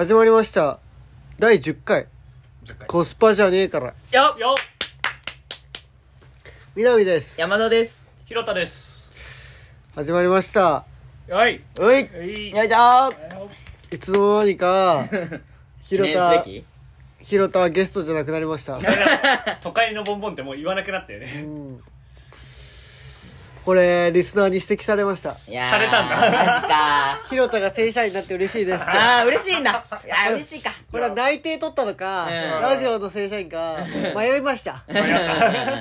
始まりました。第10回。10回。コスパじゃねえから。よっ。よっ。南です。山田です。ひろたです。始まりました。はい。おい。はい。よいしょ。ーいつの間にかひ 記念すろたべき。ひろたはゲストじゃなくなりました。都会のボンボンってもう言わなくなったようねんこれリスナーに指摘されました。いやーされたんだ。マジか。ひろたが正社員になって嬉しいですって。あー嬉しいんだいやー嬉しいか。これは内定取ったのか、うん。ラジオの正社員か迷いました。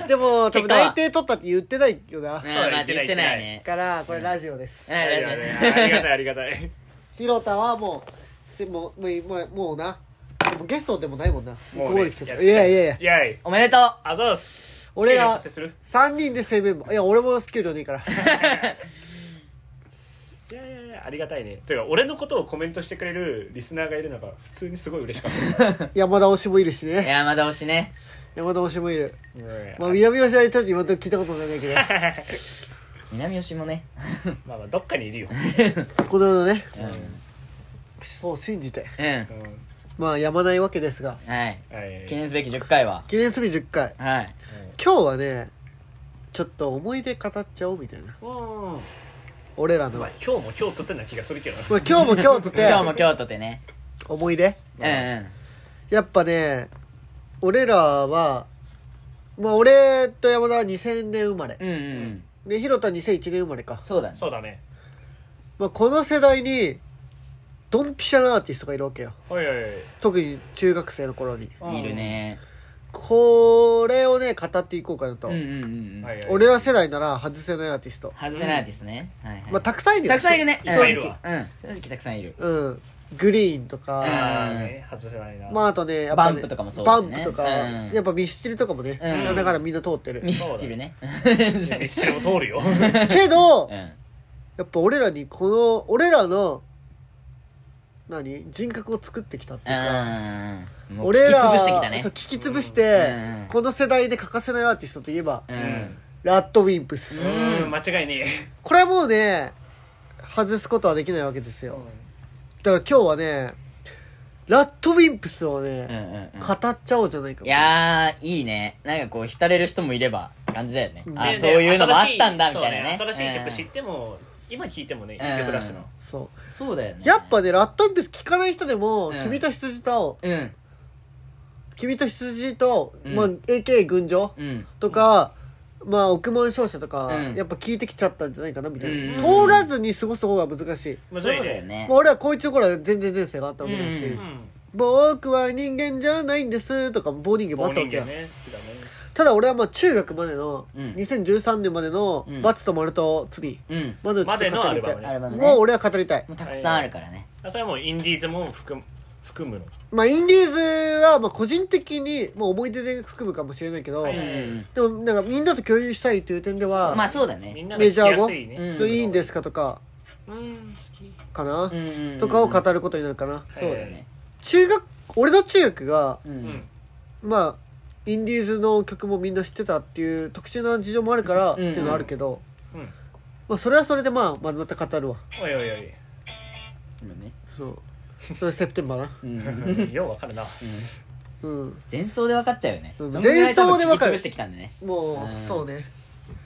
でも多分結果は。内定取ったって言ってないよな。うんまあ言ってない。ね。からこれラジオです、うんいやいやありがたいありがたいひろたはもうせもうもうもうもうな。でもゲストでもないもんな。もうねここまで来ちゃった。やいやいやいや。いやいおめでとう。あざっす俺ら経理発生する？3人で正メンバーいや俺もスキルねえから。いやいやいやありがたいね。てか俺のことをコメントしてくれるリスナーがいるのが普通にすごい嬉しかった。山田推しもいるしね。山田推しね。山田推しもいる。うんまあ南吉はちょっと今のとこ聞いたことないけど。南吉もね。まあまあどっかにいるよ。この世のね。うそう信じて。んうん。うんまあやまないわけですが。はい。はい。記念すべき10回は。記念すべき10回。はい今日はねちょっと思い出語っちゃおうみたいな。うん。うん俺らの、ままあ今日も今日撮ってんな気がするけど今日も今日とて。今日も京都でね。思い出。うんうん。やっぱね俺らはまあ俺と山田は2000年生まれ。うんうんで広田は2001年生まれか、そうだね。そうだね。まあ、この世代にドンピシャなアーティストがいるわけよ。おいおいおい。特に中学生の頃に。いるねこれをね語っていこうかなと、うんうんうんうん。はいはい。俺ら世代なら外せないアーティスト、外せないですね。はいはい。まあ、たくさんいるよ。たくさんいるね。正直。うん。正直。たくさんいる。うん。グリーンとか、うん。あーね外せないな。まああとねやっぱねバンプとかもそうですね。バンプとか、うん。やっぱミスチルとかもね、だかんだみんな通ってる。ミスチルね。ミスチルも通るよ。けど、うん。やっぱ俺らにこの俺らの何？人格を作ってきたっていうか、俺ら聞き潰してきたね。そう聞き潰して、うん。この世代で欠かせないアーティストといえば、うん。ラッドウィンプス、うん間違いねこれはもうね外すことはできないわけですえよ、だから今日はねラッドウィンプスをうんね、うんうん。語っちゃおうじゃないか。いやーいいね。なんかこう浸れる人もいれば感じだよね。うん。あでそういうのもあったんだみたいなね。新しい曲知っても今聴いてもねいい曲だしなそう。うんそうだよね。やっぱねラッドウィンプス聞かない人でも「うん。君と羊と青」う。ん。君と羊と、う。ん。まあ、AKA 群青うん。とか、まあ億万商社とか、うん。やっぱ聞いてきちゃったんじゃないかなみたいな、うん。通らずに過ごす方が難しい、そうむずいねだよね。まあ、俺はこいつの頃は全然前世があったわけだし、うん。うん僕は人間じゃないんですとか棒人間もあ棒ったわけよ、人間ね好きだねただ俺はまあ中学までの、うん。2013年までのうん「バツと丸と罪うん」までをちょっと語りたい、までのアルバムね。もう俺は語りたい。もうたくさんあるからね。あそれはもうインディーズも含む含むの。まあインディーズはまあ個人的にもう思い出で含むかもしれないけど、はい。うん。うんでもなんかみんなと共有したいという点では、まあそうだね。みんなが聴きやすいねメジャー語いいんですかとかうん好き。かな、うんうんうん。とかを語ることになるかな、そうだよね。中学俺の中学がううんん。まあインディーズの曲もみんな知ってたっていう特殊な事情もあるからってうんいうのはあるけど、うん。まあそれはそれでまあまた語るわ。おいおいおい。今ね。そう。それセプテンバーな。うん。うんようわかるな。うん。前奏で分かっちゃうよね。前奏で分かる。多分聞き潰してきたんでね。もう、うん。そうね。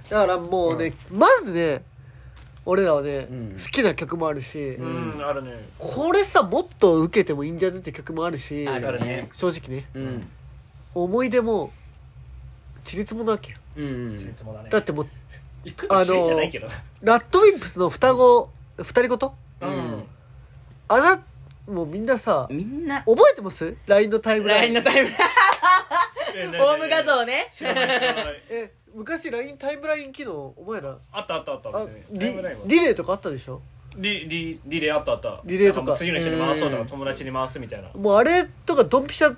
だからもうね、まずね俺らはね、うん。好きな曲もあるし、うんあるね。これさもっと受けてもいいんじゃねって曲もあるしあるね。正直ね。うん思い出もちりつもなわけよ。うんうん。いつもだね。だってもう行くのちりじゃないけど。ラッドウィンプスの双子二人ごと？うん。あなもうみんなさみんな。覚えてます ?LINE のタイムライ LINE ンのタイムえホーム画像ね。知らない知らない。え昔 LINE タイムライン機能お前らあったあったあった。あ別にタイリムラインは。リレーとかあったでしょ？リリリレーあったあった。リレーとか。なんもう次の人に回そうとうん。か友達に回すみたいな。もうあれとかドンピシャ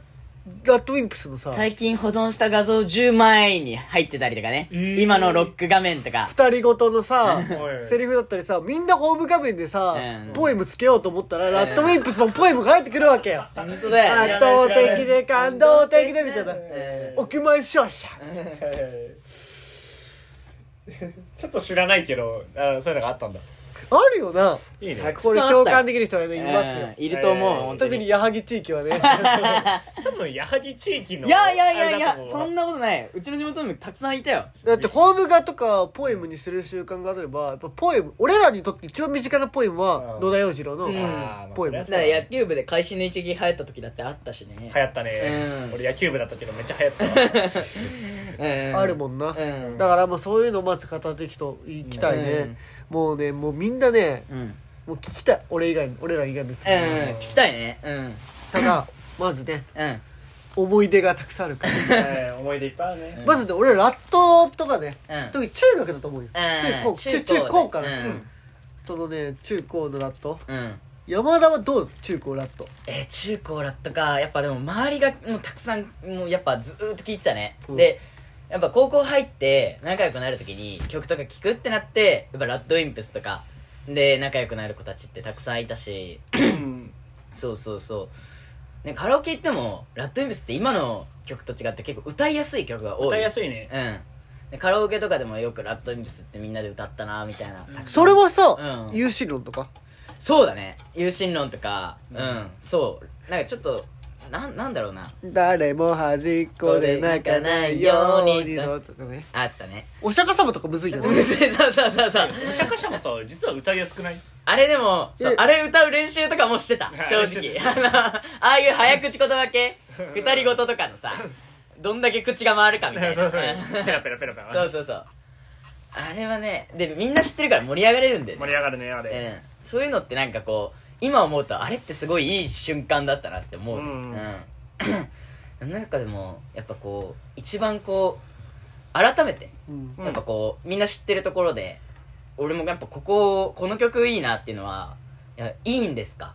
ラッドウィンプスのさ最近保存した画像10枚に入ってたりとかね、えー。今のロック画面とか。二人ごとのさおいセリフだったりさみんなホーム画面でさ、うん。ポエムつけようと思ったら、ラッドウィンプスのポエムが入ってくるわけ。よ本当だよ。ね圧倒的で感動的でみたいな。うん。億万勝者ちょっと知らないけどあそういうのがあったんだあるよな。いいね。これ共感できる人がねいますよ。うんいると思う、えー。本当に。特に矢作地域はね。多分矢作地域の いやいやいやいやそんなことない。うちの地元にもたくさんいたよ。だってホーム画とかポエムにする習慣があればやっぱポエム俺らにとって一番身近なポエムはうん。野田洋次郎のポエムだから野球部で会心の一撃流行った時だってあったしね。流行ったね、うん。俺野球部だったけどめっちゃ流行った あるもんな。うん。だからもうそういうのをまず語っていきといきたいねもうねもうみんなねうん。うんもう聞きたい。俺以外に俺ら以外の人うん聞きたいね。うん。ただまずねうん。思い出がたくさんあるから。え ー思い出いっぱいあるね、うん。まずね俺らラットとかねうん。特に中学だと思うよ。中高中中高かな。うん。そのね中高のラット。うん。山田はどう？中高ラット。えー中高ラットか。やっぱでも周りがもうたくさんもうやっぱずーっと聴いてたね、うん。でやっぱ高校入って仲良くなるときに曲とか聴くってなってやっぱラッドウィンプスとかで仲良くなる子たちってたくさんいたしうん。そうそうそう、ね、カラオケ行ってもラッドウィンプスって今の曲と違って結構歌いやすい曲が多い。歌いやすいね。うん。でカラオケとかでもよくラッドウィンプスってみんなで歌ったなみたいな。それはさう。ん。論とか？そうだね。有心論とか。うん、そう。なんかちょっとなんなんだろうな。誰も端っこで泣かないようにのとかねあったね。お釈迦様とかむずいようね。そうそうそうそう。お釈迦様さ実は歌いやすくない？あれでもそうえ。あれ歌う練習とかもしてた。正直。あのああいう早口言葉系。二人ごととかのさ。どんだけ口が回るかみたい そうなそう。ペラペラペラペラ。そうそうそう。あれはねでみんな知ってるから盛り上がれるんだよね。盛り上がるねあれ、うん、そういうのってなんかこう今思うとあれってすごいいい瞬間だったなって思う、うんうん、なんかでもやっぱこう一番こう改めてうん。うんやっぱこうみんな知ってるところで俺もやっぱこここの曲いいなっていうのはいやいいんですか、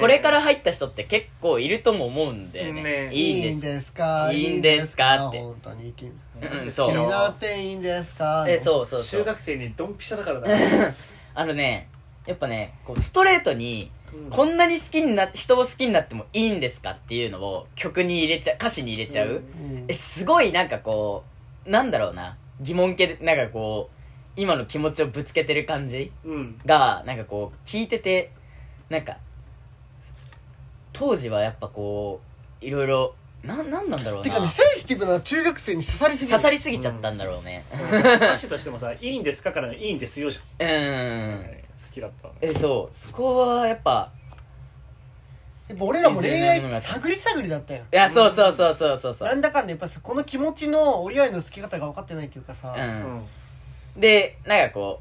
これから入った人って結構いるとも思うんだよね。ねいいんですか？いいんですか？って。本当に君。うんそう。好きなっていいんですか？えそうそうそう。中学生にドンピシャだからな。あのねやっぱねこうストレートにうん。こんなに好きにな人を好きになってもいいんですかっていうのを曲に入れちゃう歌詞に入れちゃう、えすごいなんかこうなんだろうな。疑問系でなんかこう今の気持ちをぶつけてる感じうん。がなんかこう聞いててなんか当時はやっぱこういろいろなんなんなんだろうな。てかねセンシティブな中学生に刺さりすぎる。刺さりすぎちゃったんだろうね。歌詞としてもさ「いいんですか?」からの「いいんですよ」じうゃん。ん、好きだったえそう。そこはやっぱやっぱ俺らも恋愛探り探りだったよ。いやそうそうそうそうそうそう。なんだかんだやっぱさこの気持ちの折り合いのつき方が分かってないっていうかさ、ううん。んでなんかこ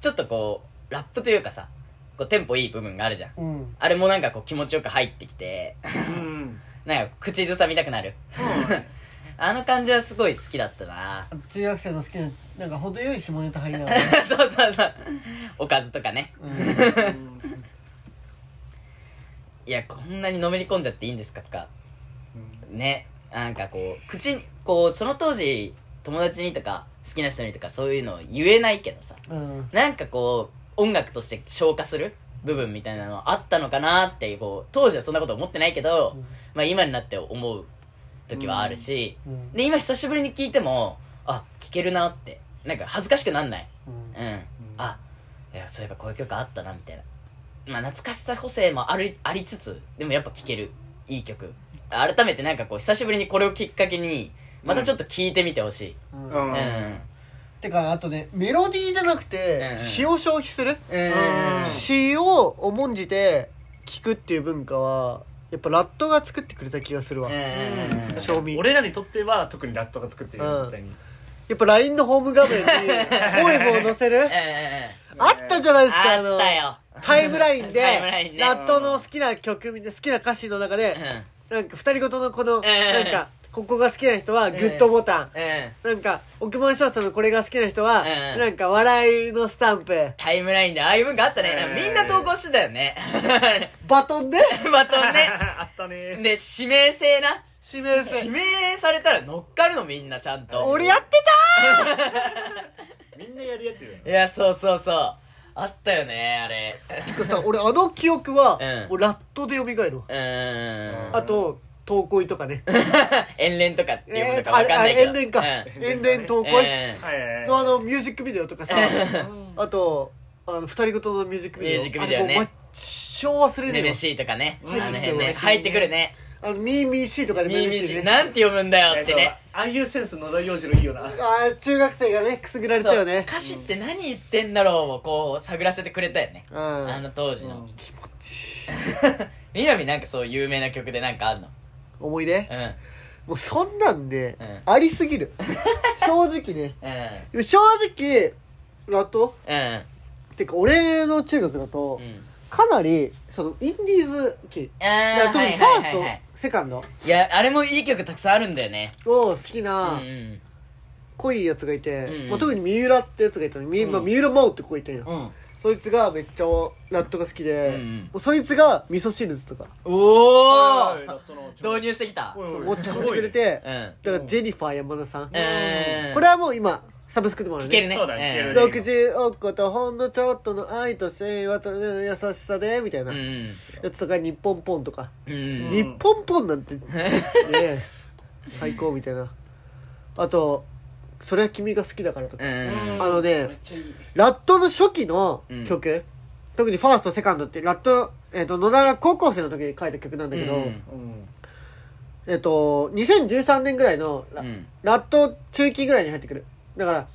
うちょっとこうラップというかさこうテンポいい部分があるじゃん。うん。あれもなんかこう気持ちよく入ってきて。うん。なんか口ずさみたくなる あの感じはすごい好きだったな。中学生の好きななんか程よい下ネタ入りながら、そうそうそう。おかずとかね。うん。いやこんなにのめり込んじゃっていいんですかか。ね。なんかこう口にこうその当時友達にとか好きな人にとかそういうのを言えないけどさ。うん。なんかこう音楽として消化する部分みたいなのあったのかなってこう当時はそんなこと思ってないけど、うん。まあ今になって思う時はあるし、うん。で今久しぶりに聞いてもあ聞けるなって。なんか恥ずかしくなんない。うん。うん、あいやそういえばこういう曲あったなみたいな。まあ懐かしさ補正もあるありつつでもやっぱ聴ける。いい曲。改めてなんかこう久しぶりにこれをきっかけにまたちょっと聴いてみてほしい。うん。うん。うんてかあとねメロディーじゃなくうんてうん。詩を消費する？うん。うん。詩を重んじて聞くっていう文化はやっぱラットが作ってくれた気がするわ。うんやうん賞味。俺らにとっては特にラットが作ってるよ絶対に。っぱ LINE のホーム画面にポエムを載せる？うんあったじゃないですかああのったよ。タイムラインでラットの好きな曲好きな歌詞の中でなんか二人ごとのこのなんかここが好きな人はグッドボタン。うんうんなんか億万長者のこれが好きな人はうんなんか笑いのスタンプ。タイムラインでああいう文化あったね。うんみんな投稿してたよね。バトンでバトンね。あったね。で指名制な。指名制。指名されたら乗っかるのみんなちゃんと。俺やって みんなやるやつよいやそうそうそう。あったよねあれ。たてかさ俺あの記憶はうん。もうラットで蘇るわ。うーん。あと投恋とかね。遠恋とかっていうえーのかわかんないけど。遠恋か。うん。遠恋投恋。のあのミュージックビデオとかさ。あとあの二人ごとのミュージックビデオ。ミュージックビデオね。あれもう一生忘れねえわ。ネメシーとかね。あの入ってきちゃう辺ね。わ入ってくるね。あのミーミーシーとかでもいいしね。ミーミーシー。なんて読むんだよってね。ああいうセンス野田洋次郎いいよな。あー中学生がねくすぐられちゃうよね歌詞って何言ってんだろうをこう探らせてくれたよね。うん。あの当時の。うん。気持ちいい。南なんかそう有名な曲でなんかあんの？思い出？もうそんなんでうん。ありすぎる。正直ね。うん。正直ラットうん。てか俺の中学だとうん。かなりそのインディーズ期。特にファーストセカンド。いやあれもいい曲たくさんあるんだよね。を好きうんなうん。濃いやつがいて、うんうん。まあ、特に三浦ってやつがいたの、みうん。まあ、三浦真央って子がいたんよ、うんそいつがめっちゃラットが好きで、うんうん。もうそいつが味噌汁とか。おお導入してきた。おいおい持ち込んでくれて、うん。だからジェニファー山田さん、うん。これはもう今サブスクでもあるねるね。そうだねうん聞ける60億個とほんのちょっとの愛と幸せと優しさでみたいな。うんやつとか日本ポンとか、うん。日本ポンなんて。ね最高みたいな。あと「それは君が好きだから」とか、うん。あのねラットの初期の曲、特にファーストセカンドってラット、えっと野田が高校生の時に書いた曲なんだけど、うん。うんえっと2013年ぐらいのラ,、うん。ラット中期ぐらいに入ってくる。だから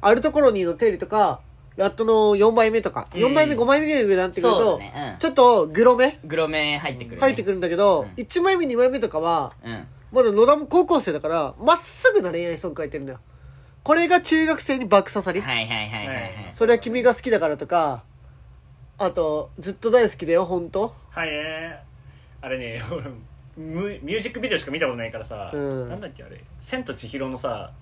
アルトコロニーの定理とかラットの4枚目とか、うん。4枚目5枚目ぐらいになってくるそうと、だね。ちょっとグロめうんグロメ入ってくるね。入ってくるんだけど、うん。1枚目2枚目とかはうんまだ野田も高校生だからまっすぐな恋愛ソング書いてるんだよ。これが中学生に爆刺さり、はいはいはいはいはい。それは君が好きだからとかあとずっと大好きだよ本当。はいね。あれね ミュージックビデオしか見たことないからさ、うん。なんだっけあれ「千と千尋」のさ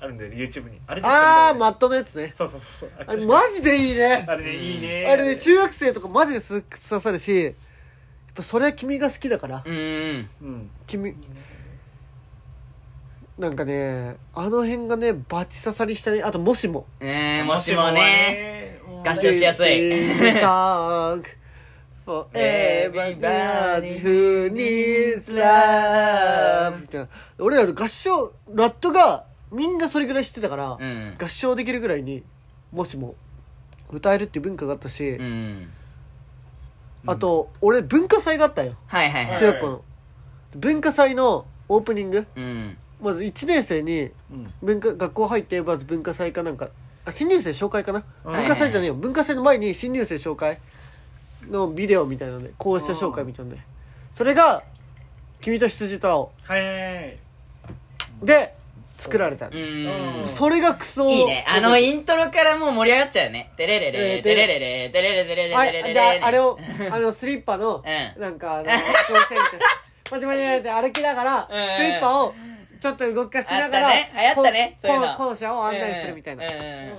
あるんだよね YouTube に。あれあマットのやつね。そうそうそう。そうあれマジでいいね。あれねいいね。あれね中学生とかマジです刺さるしやっぱそれは君が好きだから。うんうん。うん。君なんかねあの辺がねバチ刺さりしたね。あともしも。ねもしもね。も合唱しやすい。This is the song for everybody who needs love. みたいな。俺らの合唱ラットがみんなそれぐらい知ってたから、うん。合唱できるぐらいにもしも歌えるっていう文化があったし、うん。あと俺文化祭があったよ。はいはいはい。中学校の。文化祭のオープニング。うんまず1年生にうん。文化学校入ってまず文化祭かなんか。あ新入生紹介かな？うん。文化祭じゃねえよ。文化祭の前に新入生紹介のビデオみたいなのでこうした紹介みたいなので。それが「君と羊と青。はい。はいはい」で作られたううん。んそれがクソ。いいね。あのイントロからもう盛り上がっちゃうよね。テレレえレーテレレレテレレレレレあレレレれであれをあのスリッパのうんなんかあの挑戦ってパチパチって歩きながらうんスリッパをちょっと動かしながらあったね。流行ったね。こそういうの。校舎を案内するみたいな。うんうん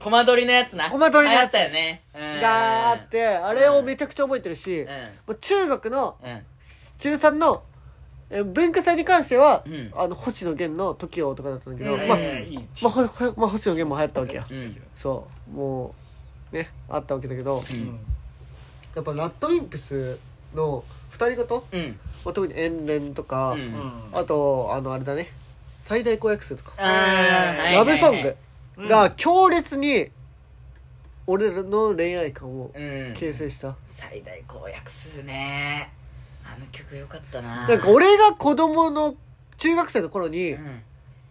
コマ撮りのやつな。コマ撮りのやつ。流行ったよね。うん。があってあれをめちゃくちゃ覚えてるしうん。もう中学のうん。中3のえ文化祭に関しては、うん。あの星野源の「TOKIO」とかだったんだけど、うん。まあ、いい。まあ、ほほまあ、星野源も流行ったわけよ、うん。そう。もうねあったわけだけど、ううんん。やっぱラッドインプスの二人ごと、うんまあ、特に遠恋とか、うんうんあとあのあれだね。最大公約数とか、ラブソングうん。が強烈に俺らの恋愛観をうん。形成した、最大公約数ね。あの曲よかったな。なんか俺が子供の中学生の頃に、うん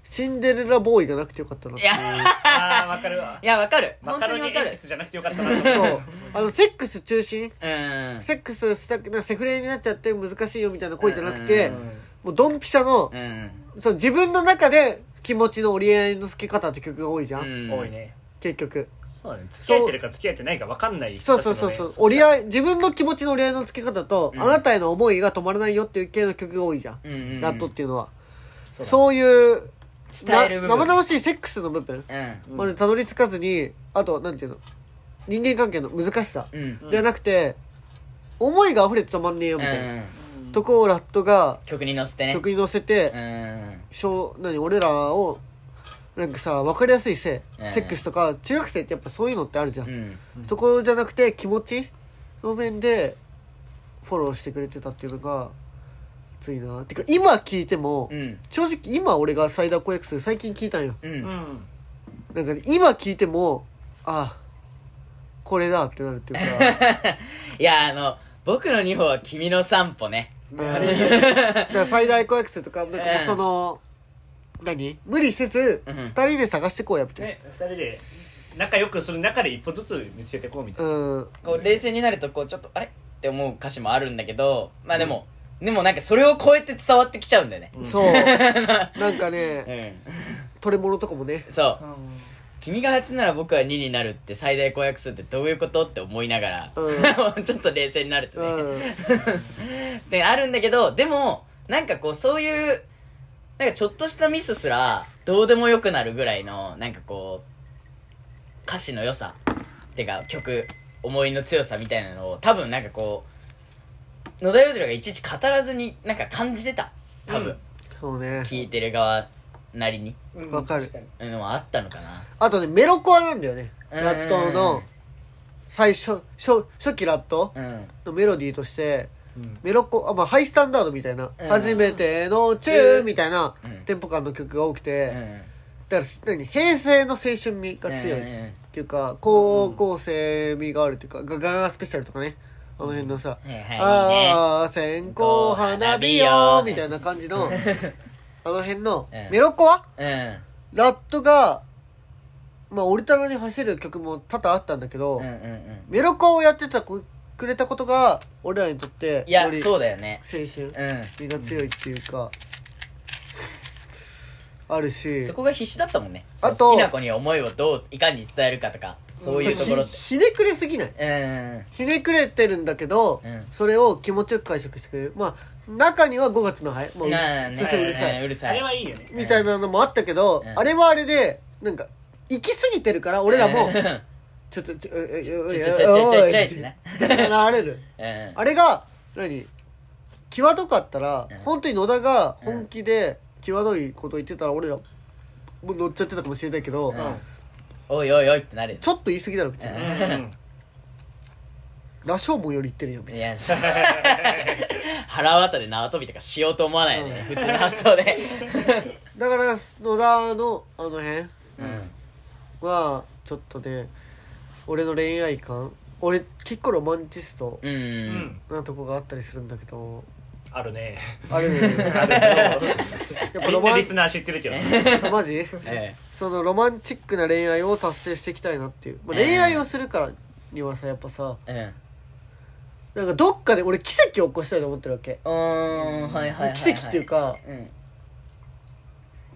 シンデレラボーイがなくてよかったなっていう。わかるわ。いやわかる。マ本カロニ鉛当にわかる。筆じゃなくてよかったなとそう。あのセックス中心？うん。セックスしたくセフレになっちゃって難しいよみたいな恋じゃなくて、うん。もうドンピシャの、うん。そう自分の中で気持ちの折り合いのつけ方って曲が多いじゃん、うん。多いね。結局。そうだね。付き合えてるか付き合えてないか分かんないそうそうそうそう。折り合い自分の気持ちの折り合いのつけ方と、うん。あなたへの思いが止まらないよっていう系の曲が多いじゃん、うんうん。ラットっていうのは、そうだね。そういう伝える部分。な生々しいセックスの部分。うん。までたどり着かずにあとなんていうの？人間関係の難しさ。うん。ではなくて思いが溢れて止まんねえよみたいな、うんとこをラットが曲に乗せてね。曲に乗せて、うん。小何俺らをなんかさ分かりやすいせ、うん。セックスとか中学生ってやっぱそういうのってあるじゃん、うん。そこじゃなくて気持ちその面でフォローしてくれてたっていうのが熱いなてか今聞いても、うん。正直今俺が最大公約数最近聞いたんよ。ううん。んなんかね、今聞いてもあこれだってなるっていうか。いやあの僕の2歩は君の散歩ね。うんだから最大公約数とかなんかもううん。その何？無理せずうん。二人で探してこうやみたいね二人で。仲良くする中で一歩ずつ見つけていこうみたいなな。うん。こう冷静になるとこうちょっとあれ？って思う歌詞もあるんだけどまあでも、でもなんかそれを超えて伝わってきちゃうんだよね。うん。そう。なんかうねん。取れ物とかもね。そう。君が8なら僕は2になるって最大公約数ってどういうことって思いながら、ちょっと冷静になるとね、うん。ってあるんだけどでもなんかこうそういうなんかちょっとしたミスすらどうでもよくなるぐらいのなんかこう歌詞の良さっていうか曲思いの強さみたいなのを多分なんかこう野田洋次郎がいちいち語らずになんか感じてた。多分、うん。そうね。聞いてる側なりに。うんわかる。確にうんのはあったのかな。あとねメロコアなんだよね。うん。ラットの最初初初期ラットうん。のメロディーとしてうん。メロコあ、まあ、ハイスタンダードみたいな、うん。初めてのチューみたいなうん。テンポ感の曲が多くて、うん。だから何？平成の青春味が強いっうんうんていうか高校生味があるっていうかガガガスペシャルとかねあの辺のさはいはいいいね。ああ線香花火よみたいな感じの あの辺のうん。メロコアうん。ラットがまあオリタナに走る曲も多々あったんだけど、うんうんうん。メロコアをやってたこくれたことが俺らにとっていやよりそうだよね。青春うん。味が強いっていうか、あるし。そこが必死だったもんね。あと好きな子に思いをどういかに伝えるかとかそういうところって。ひひねくれすぎない？うん。ひねくれてるんだけど、うん。それを気持ちよく解釈してくれる。まあ中には5月のハエもううるなあねちょっとうるさい、うるさい。あれはいいよね。みたいなのもあったけど、うん。あれはあれでなんか行き過ぎてるから俺らもうん。ちょっとちょええちょちょちょちょちょちょいってねなれるうんあれが何際どかったら、うん本当に野田が本気で際どいこと言ってたら俺らもう乗っちゃってたかもしれないけど、うんおいおいおいってなるよ。ちょっと言い過ぎだろみたいな、羅生門より言ってるよみたいいや腹渡で縄跳びとかしようと思わないよね。普通の発想で。なだから野田のあの辺うん。はちょっとね俺の恋愛観。俺結構ロマンチストうん、うん。なとこがあったりするんだけどあるね。あれね。あるけどやっぱロマンみんなリスナー知ってるけど。マジ？えそのロマンチックな恋愛を達成していきたいなっていう、まあ、ええ。恋愛をするからにはさやっぱさえなんかどっかで俺奇跡を起こしたいと思ってるわけ。うんうーんはいはいはい、はい、奇跡っていうかうん。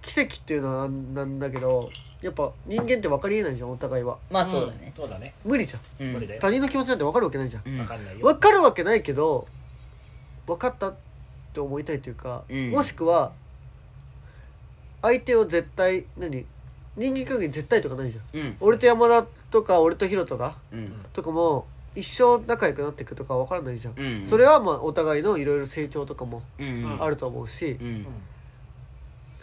奇跡っていうのはなんだけどやっぱ人間って分かりえないじゃんお互いは。まあそうだね。そうだね。無理じゃん。うん。無理だよ。他人の気持ちなんて分かるわけないじゃん。うん。わかんないよ。分かるわけないけど分かったって思いたいというか、うん。もしくは相手を絶対何？人間関係絶対とかないじゃん。うん。俺と山田とか俺とヒロトだうん。とかも一生仲良くなっていくとか分からないじゃん、うんそれはまあお互いのいろいろ成長とかもうん。あると思うし、うん。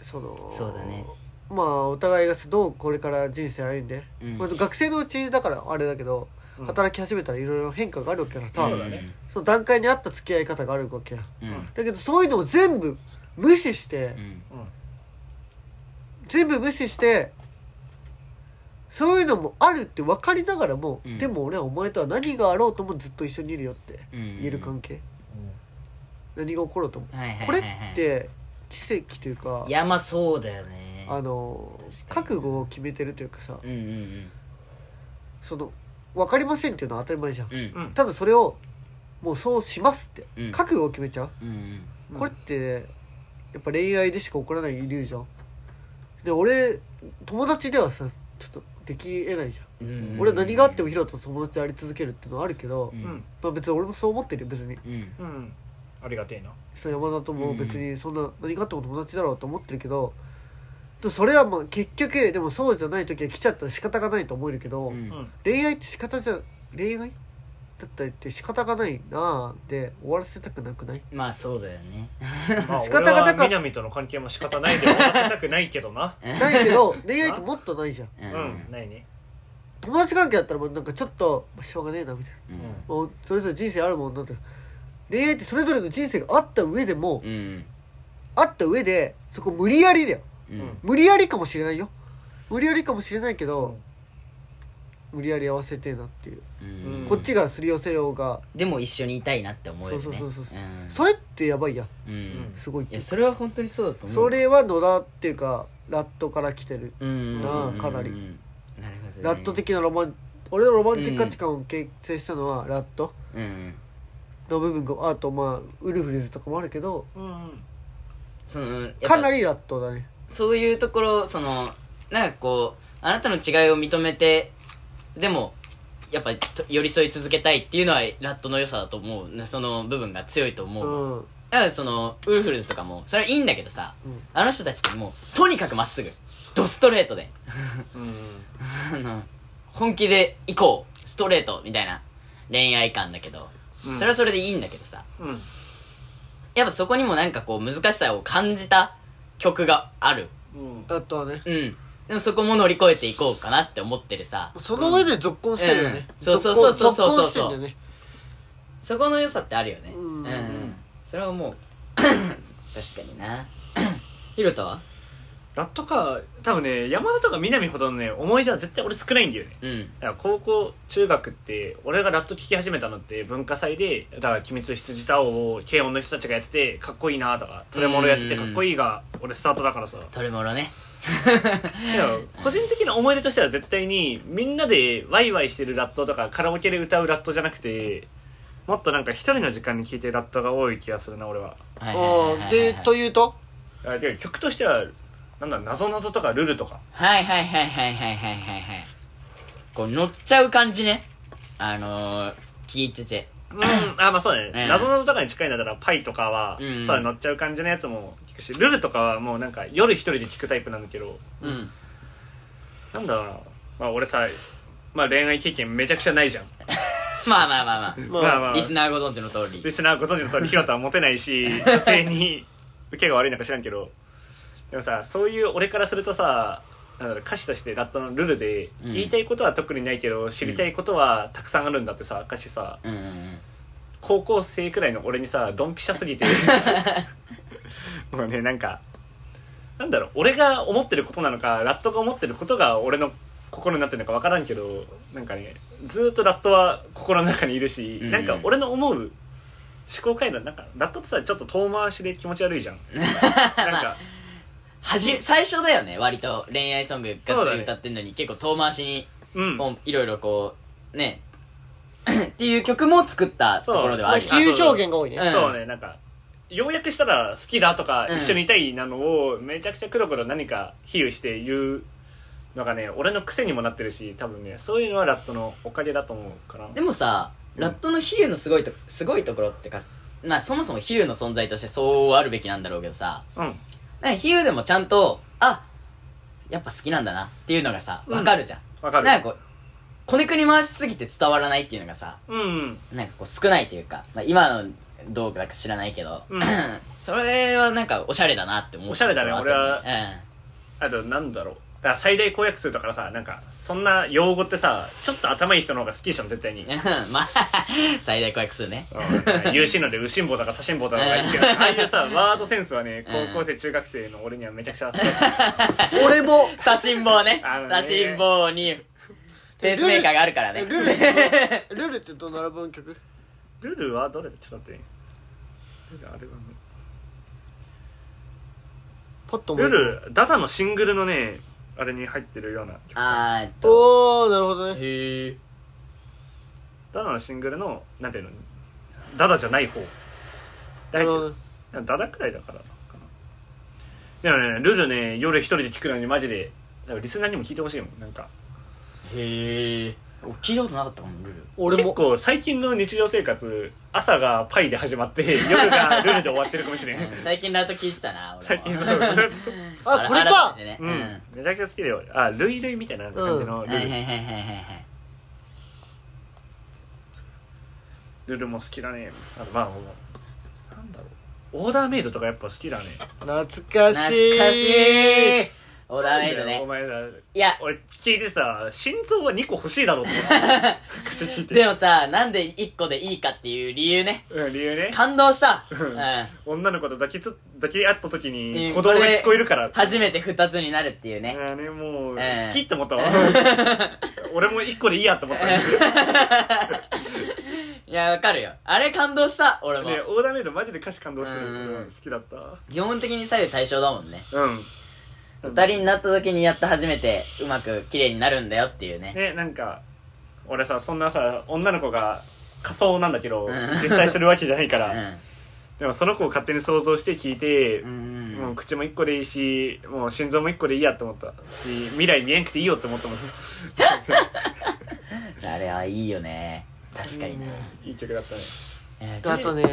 そのそうだね。まあお互いがどうこれから人生歩んで、うん。まあ、学生のうちだからあれだけど、うん。働き始めたらいろいろ変化があるわけからさ、そうだね。その段階に合った付き合い方があるわけや。うん。だけどそういうのを全部無視して、うん。全部無視してそういうのもあるって分かりながらも、うん。でも俺はお前とは何があろうともずっと一緒にいるよってうん。言える関係、何が起ころうとも、はいはいはいはい。これって奇跡というかいやまあそうだよね。あの確かに。覚悟を決めてるというかさ、うんうん。その分かりませんっていうのは当たり前じゃん、うん。ただそれをもうそうしますって、うん。覚悟を決めちゃう、うんうん。これってやっぱ恋愛でしか起こらないイリュージョンで俺友達ではさちょっとできえないじゃん、うん俺は何があってもヒロと友達であり続けるっていうのはあるけど、うん。うん。まあ別に俺もそう思ってるよ別に。うん。うん。ありがてえな。その山田とも別にそんな何があっても友達だろうと思ってるけどでもそれはまあ結局でもそうじゃない時は来ちゃったら仕方がないと思えるけど、うん。うん恋愛って仕方じゃ恋愛？だったりって仕方がないなあで終わらせたくなくない？まあそうだよね。まあ仕方がなか俺は南との関係も仕方ないで終わらせたくないけどな。ないけど恋愛ってもっとないじゃん。ううんないね。友達関係だったらもうなんかちょっと、まあ、しょうがねえなみたいな。うん。もうそれぞれ人生あるもんなんて恋愛ってそれぞれの人生があった上でも、うん。あった上でそこ無理やりだようん。無理やりかもしれないよ。無理やりかもしれないけど、無理やり合わせてえなっていう、うん。うんこっちがすり寄せようが。でも一緒にいたいなって思うよね。そうそうそうそううん。それってやばいやん。うん。すごいっていうか。いやそれは本当にそうだと思う。それは野田っていうかラットから来てる。うんなあかなり。うんなるほどね。ラット的なロマン俺のロマンチック価値観を形成したのはラット。うんの部分があとまあウルフルズとかもあるけど。うん。そのやっぱかなりラットだねそういうところそのなんかこうあなたの違いを認めてでもやっぱ寄り添い続けたいっていうのはラットの良さだと思うその部分が強いと思う、うん。だからそのウルフルズとかもそれはいいんだけどさ、うん。あの人たちってもうとにかくまっすぐ。ドストレートで。うん。本気で行こう。ストレートみたいな恋愛観だけど、うん。それはそれでいいんだけどさ。うん。やっぱそこにもなんかこう難しさを感じた曲がある。うん。あとはね。うん。でもそこも乗り越えていこうかなって思ってるさ。その上で続婚してるよね、うん。そうそうそうそうそう。続婚してんだよね。そこの良さってあるよね。うん。それはもう 確かにな。ヒロトは？ラットか多分ね山田とか南ほどのね思い出は絶対俺少ないんだよね。うん。だから高校中学って俺がラット聴き始めたのって文化祭でだから「鬼滅羊太王」を軽音の人たちがやっててかっこいいなとかトレモロやっててかっこいいが俺スタートだからさ。トレモロね。でも個人的な思い出としては絶対にみんなでワイワイしてるラットとかカラオケで歌うラットじゃなくてもっとなんか一人の時間に聴いてるラットが多い気がするな俺は。はいはいはいはいああでというと？あで曲としてはなんだなぞなぞとかルルとか。はいはいはいはいはいはいはいはい。こう乗っちゃう感じね。あのー、聞いてて。うんあまあそうだね。うんなぞなぞとかに近いんだったらパイとかは、うん。そうだ乗っちゃう感じのやつも聞くしルルとかはもうなんか夜一人で聞くタイプなんだけど。うん。なんだろうな。まあ俺さまあ恋愛経験めちゃくちゃないじゃん。まあまあまあまあ。まあまあまあ。リスナーご存知の通り。リスナーご存知の通りヒロトはモテないし 女性に受けが悪いのか知らんけどでもさそういう俺からするとさなんだろう歌詞としてラットのルルで、うん。言いたいことは特にないけど知りたいことはたくさんあるんだってさ歌詞さ。うんうんうん。高校生くらいの俺にさドンピシャすぎて。もうねなんかなんだろう俺が思ってることなのかラットが思ってることが俺の心になってるのか分からんけどなんかねずーっとラットは心の中にいるし、うんなんか俺の思う思考回路なんかラットってさちょっと遠回しで気持ち悪いじゃん。なんかはじ最初だよね割と。恋愛ソングがっつり歌ってんのに、結構遠回しにうん。こういろいろこうね。っていう曲も作ったところではまああるよ比喩表現が多いね、うん。そうねなんか要約したら好きだとかうん一緒にいたいなのをめちゃくちゃ黒々何か比喩して言うのがね俺の癖にもなってるし多分ねそういうのはラットのおかげだと思うかなでもさラットの比喩のすごいとすごいところってかまあそもそも比喩の存在としてそうあるべきなんだろうけどさうんなんか比喩でもちゃんとあやっぱ好きなんだなっていうのがさわかるじゃん、わかる。なんかこうこねくり回しすぎて伝わらないっていうのがさうんなんかこう少ないというか、まあ、今のどうか知らないけど、うん。それはなんかおしゃれだなって思うおしゃれだねところあったよあとなんだろうだから最大公約数だからさなんかそんな用語ってさちょっと頭いい人の方が好きじゃん絶対に。う んまあ最大公約数ね。うん有心ので右心棒とか左心棒とかがいいけどああいうさワードセンスはねうん。高校生中学生の俺にはめちゃくちゃ好き 俺も。左心棒ね。あのね。左心棒にペースメーカーがあるからね。ルルってルルってどのアルバムの曲？ルルはどれ？だちょっと待って。ルルあれはね。パッと思いルルダダのシングルのねあれに入ってるような曲。あーえっと。おーなるほどね。へえダダのシングルのなんていうのダダじゃない方。なだるほどね。ダダくらいだからかな。でもねルルね夜一人で聴くのにマジでなんかリスナーにも聞いてほしいもんなんか。へえ聞いたことなかったかもルル。俺も。結構最近の日常生活朝がパイで始まって 夜がルルで終わってるかもしれん。最近ラウト聞いてたな俺も。最近そう あこれ改か。ねうん、うん。めちゃくちゃ好きだよ。あルイルイみたいな感じのルル、はいはいはいはいはいはい。ルルも好きだね。あとまあもうなんだろう。オーダーメイドとかやっぱ好きだね。懐かしい。懐かしいオーダーメイドなんだよおね前さ。いや。俺聞いてさ心臓は2個欲しいだろうっ て。でもさなんで1個でいいかっていう理由ね。うん理由ね。感動した。ううん。ん女の子と抱きつだけ会った時にうん鼓動が聞こえるから。初めて二つになるっていうね。あーねもう、ええ好きって思ったわ。俺も一個でいいやって思った。ね いや、わかるよ。あれ感動した、俺も。ねオーダーメイドマジで歌詞感動してるうん好きだった。基本的に左右対称だもんね。うん二人になった時にやっと初めてうまく綺麗になるんだよっていうね。ねなんか俺さそんなさ女の子が仮装なんだけど、ん実際するわけじゃないかうら、ん。でもその子を勝手に想像して聞いて、うんもう口も一個でいいしもう心臓も一個でいいやって思ったし未来見えんくていいよって思ったもん あれはいいよね。確かにね。いい曲だったねえであと。ね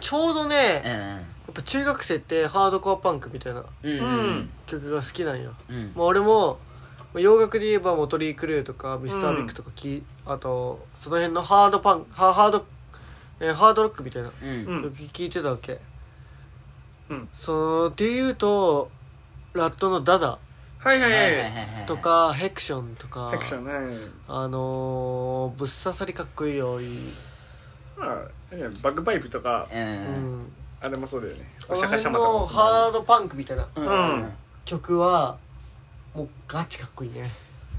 ちょうどねうんぱ中学生ってハードコアパンクみたいなうん。うんうん。曲が好きなんよ、うん。まあ、俺もまあ洋楽で言えばモトリー・クルーとかミスター・ビッグとかき、あとその辺のハードパンハハード、えーハードロックみたいなうん。うん曲聴いてたわけ、うんそのっていうとラットの「ダダはいはいはいい、ははいはいはい。と、かヘクションとかセクションねあのー、ぶっ刺さりかっこいいよいい、まあねバッグパイプとかう。うんん、あれもそうだよね。このハードパンクみたいなうん。うん。曲はもうガチかっこいいね。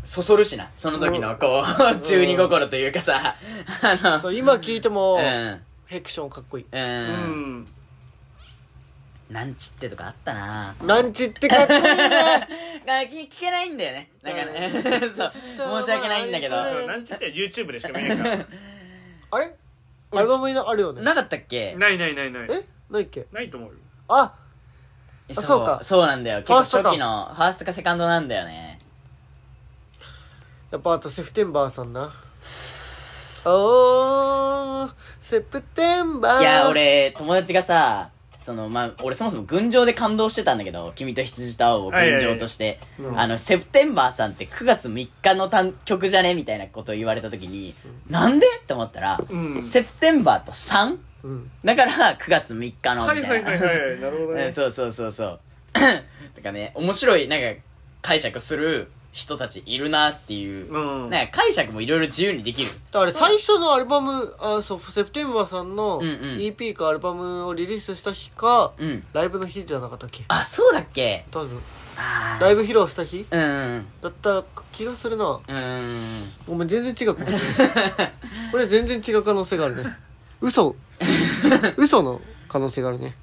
そそるしな。その時の、こう、中二心というかさ、あの、そう今聴いても、うん。ヘクションかっこいい。うん。うん。なんちってとかあったな。なんちってかっこいいね。が聞聞けないんだよね。なんかね。そう。申し訳ないんだけど。そうなんて言ったら YouTube でしか見ないから。あれ？アルバムにあるよね。なかったっけ？ないないないない。え？ないっけ？ないと思うよ。あそそうか。そうなんだよ。結構ファーストか。初期の、ファーストかセカンドなんだよね。やっぱあとセプテンバーさんな。おーセプテンバー。いや、俺、友達がさ、その、まあ、俺そもそも群青で感動してたんだけど、君と羊と青を群青として、うん。あの、セプテンバーさんって9月3日の単曲じゃね？みたいなことを言われた時に、なんで？って思ったら、うん。セプテンバーと 3? うんだから9月3日の、みたな。はいいはいはいはいなるほどうんねそうそうそうそう。だからね、面白い、なんか、解釈する人たちいるなっていう。うんなんか解釈もいろいろ自由にできる。だから最初のアルバムあそうセプテンバーさんのうんうん EP かアルバムをリリースした日か、うん。ライブの日じゃなかったっけ？あ、そうだっけ？多分あライブ披露した日？ブうんうん。だった気がするなうーん。ごめん全然違うかもしれないこれ全然違う可能性があるね嘘。嘘の可能性があるね。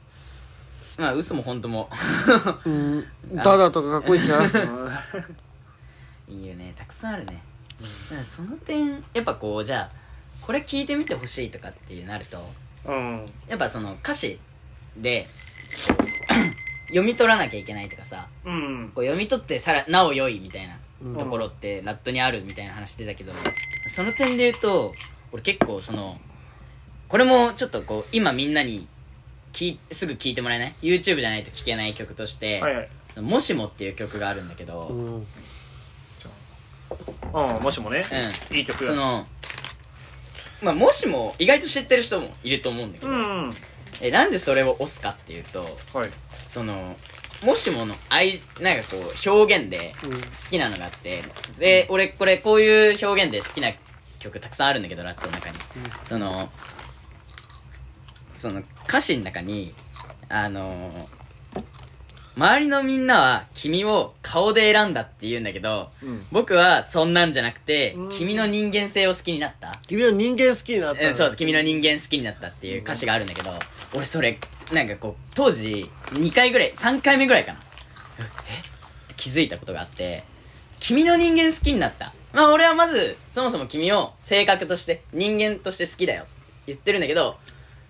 まあ、嘘も本当も。うん。ダダとかかっこいいしな。いいよね。たくさんあるね。その点、やっぱこう、じゃあ、これ聞いてみてほしいとかっていうなると、うんやっぱその歌詞で、読み取らなきゃいけないとかさ、うん。こう読み取ってさら、なお良いみたいなうん。ところってラットにあるみたいな話してたけど、その点で言うと、俺結構その、これもちょっとこう、今みんなに聞いすぐ聴いてもらえない ?YouTube じゃないと聴けない曲として、はいはい。もしもっていう曲があるんだけど、うん。うんもしもね。うん。いい曲だ。その、まあ、もしも意外と知ってる人もいると思うんだけど、うんはえ、なんでそれを押すかっていうと、い。その、もしもの愛、なんかこう、表現でうん。好きなのがあって、で、俺、これ、こういう表現で好きな曲たくさんあるんだけど、ラットの中に。その、その、歌詞の中に、あの周りのみんなは君を顔で選んだって言うんだけど、うん僕はそんなんじゃなくてうん、君の人間性を好きになった。君の人間好きになったうん、そう、君の人間好きになったっていう歌詞があるんだけど、俺それ、なんかこう、当時、2回ぐらい、3回目ぐらいかな。え？って気づいたことがあって、君の人間好きになった。まあ俺はまず、そもそも君を性格として、人間として好きだよ。言ってるんだけど、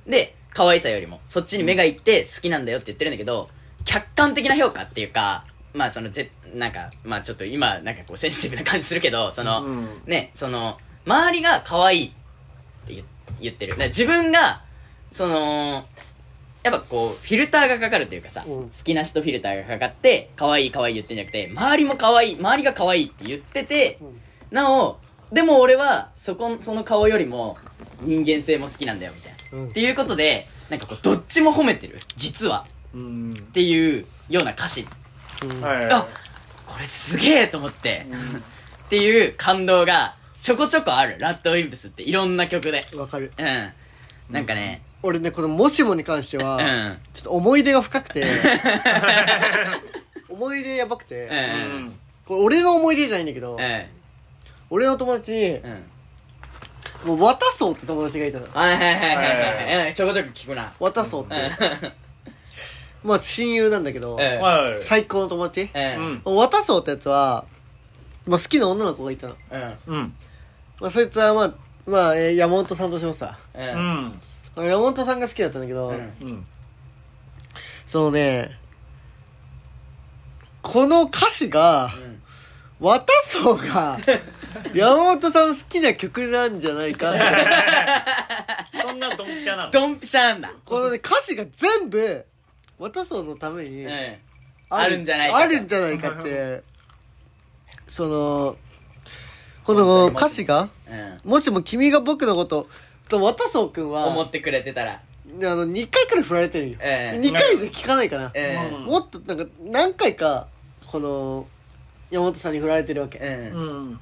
で、可愛さよりも、そっちに目がいって好きなんだよって言ってるんだけど、客観的な評価っていうか、まあそのぜ、なんか、まあちょっと今、なんかこうセンシティブな感じするけど、その、うんね、その、周りが可愛いって言言ってる。自分が、その、やっぱこう、フィルターがかかるというかさ、うん好きな人フィルターがかかって、可愛い可愛い言ってんじゃなくて、周りも可愛い、周りが可愛いって言ってて、うんなお、でも俺は、そこ、その顔よりも、人間性も好きなんだよ、みたいな。うん。っていうことで、なんかこう、どっちも褒めてる。実は。うんっていうような歌詞。うん。はいあこれすげえと思って、っていう感動が、ちょこちょこある。ラッドウィンプスっていろんな曲で。わかる。うん。なんかね。俺ねこの「もしも」に関しては、うん。ちょっと思い出が深くて。思い出やばくて、ううんん。これ俺の思い出じゃないんだけど、うん。俺の友達にうんもう渡そうって友達がいたの。はいはいはいはいはい。うんちょこちょこ聞くな。渡そうって、うん。まあ親友なんだけど、うんはい最高の友達、うんうん渡そうってやつは、まあ、好きな女の子がいたの、うん。うん。まあ、そいつはまあまあ、えー山本さんとしますさううん。ん山本さんが好きだったんだけど、うん。うん。そのねこの歌詞が渡そうが 山本さん好きな曲なんじゃないかって。そんなドンピシャなの？ドンピシャなんだ。このね歌詞が全部渡そうのために、うん。あるんじゃないかと。あるんじゃないかって そのこの歌詞がうん。もしも君が僕のことと渡そうくんは思ってくれてたら。あの2回くらい振られてるよ、ええ2回じゃ聞かないかな、もっとなんか何回かこの山本さんに振られてるわけ、うん。うん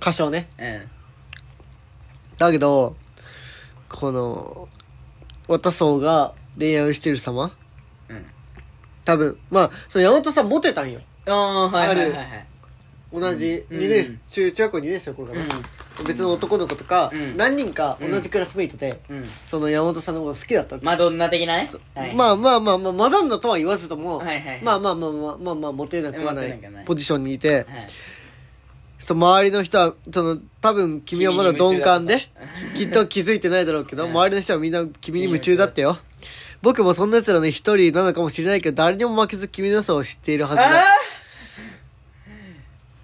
歌唱ね。うん。だけどこの渡そうが恋愛をしてる様。うん。多分まあその山本さんモテたんよ。ああはいはいはいはい。同じうん。2年生、中中学校2年生の頃かな、別の男の子とか、うん。何人か同じクラスメイトで、うん。その山本さんのこと好きだったわけ。マドンナ的なね？はい。まあまあまあまあマダンナとは言わずとも、はいはいはい。まあまあまあまあまあまあモテなくはないモテなくはないポジションにいて、はいその周りの人はその多分君はまだ鈍感できっと気づいてないだろうけど、うん周りの人はみんな君に夢中だったよ僕もそんな奴らの一人なのかもしれないけど誰にも負けず君の良さを知っているはずああだ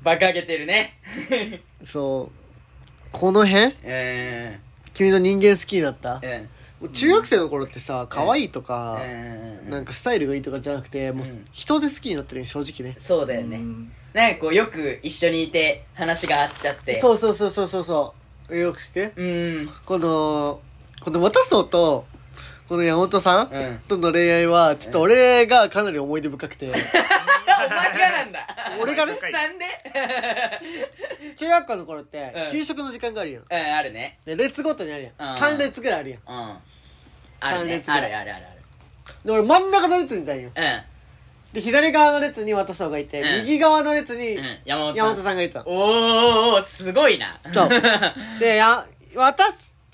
バカげてるねそうこの辺？うん君の人間好きになった？うんもう中学生の頃ってさ可愛いとか、うんなんかスタイルがいいとかじゃなくてもううん。人で好きになってるよ正直ね。そうだよね。なんかこうよく一緒にいて話が合っちゃって。そうそうそうそうそうそう。よく聞けうん。このこの渡そうとこの山本さん、うん。との恋愛はちょっと俺がかなり思い出深くて お前がなんだ。俺がね。なんで？中学校の頃ってうん。給食の時間があるやん。うんあるね。で列ごとにあるやん。うん。3列ぐらいあるやん。うん。あるね三列ぐらい。あるあるあるあるで俺真ん中の列にいたんよ。うで左側の列に渡そうがいて、うん。右側の列にんうん。山本さん。山本さんがいたの。おーおーすごいな。そう。でや渡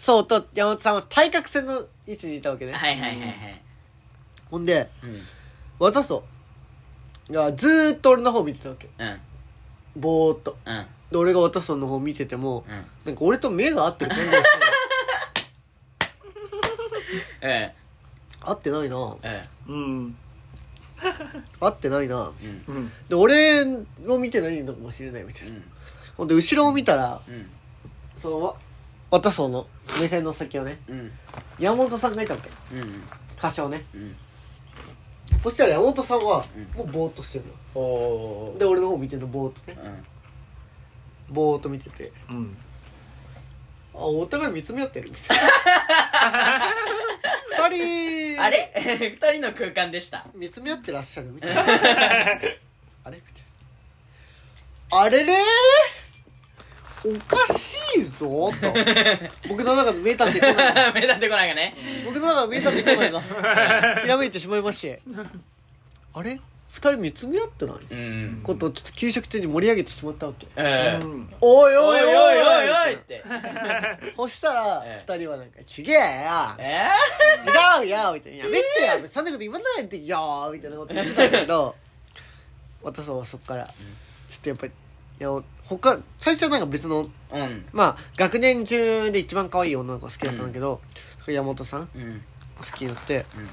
そうと山本さんは対角線の位置にいたわけね、はいはいはいはい。ほんでうん。渡そうがずーっと俺の方見てたわけ。うん。ぼーっと。うん。で俺が渡そうの方見てても、うん。なんか俺と目が合ってる感じがしてうん合ってないな。合ってないな。うん。うん。で俺を見てないのかもしれないみたいな、ほんで後ろを見たらうん。そのわ渡そうの目線の先をねうん。山本さんがいたわけ。うん。歌唱ね。うんそしたら山本さんはうんもうぼーっとしてるの、おー。で俺の方見てるのぼーっとね。うん。ぼーっと見てて。うん。あお互い見つめ合ってる。みたいな二人。あれ？二人の空間でした。見つめ合ってらっしゃるみたいな。あれ？みたいな。あれれおかしいぞと。僕の中で名探偵コナンが目立ってこないがね。僕の中で名探偵コナンがひらめいてしまいまして。あれ？二人見つめ合ってない、ことをちょっと給食中に盛り上げてしまったわけ。うん。おいおいおいおいおいって。そしたらえ二人はなんか「ちげえよえ？違うよ」みたいな「やめてよ。そんなこと言わないでよ」みたいなこと言ってたんだけど。私はそっからちょっとやっぱりいや他最初はなんか別のーうん。まあ学年中で一番可愛い女の子が好きだったんだけど、山本さんうん。好きになって、うん。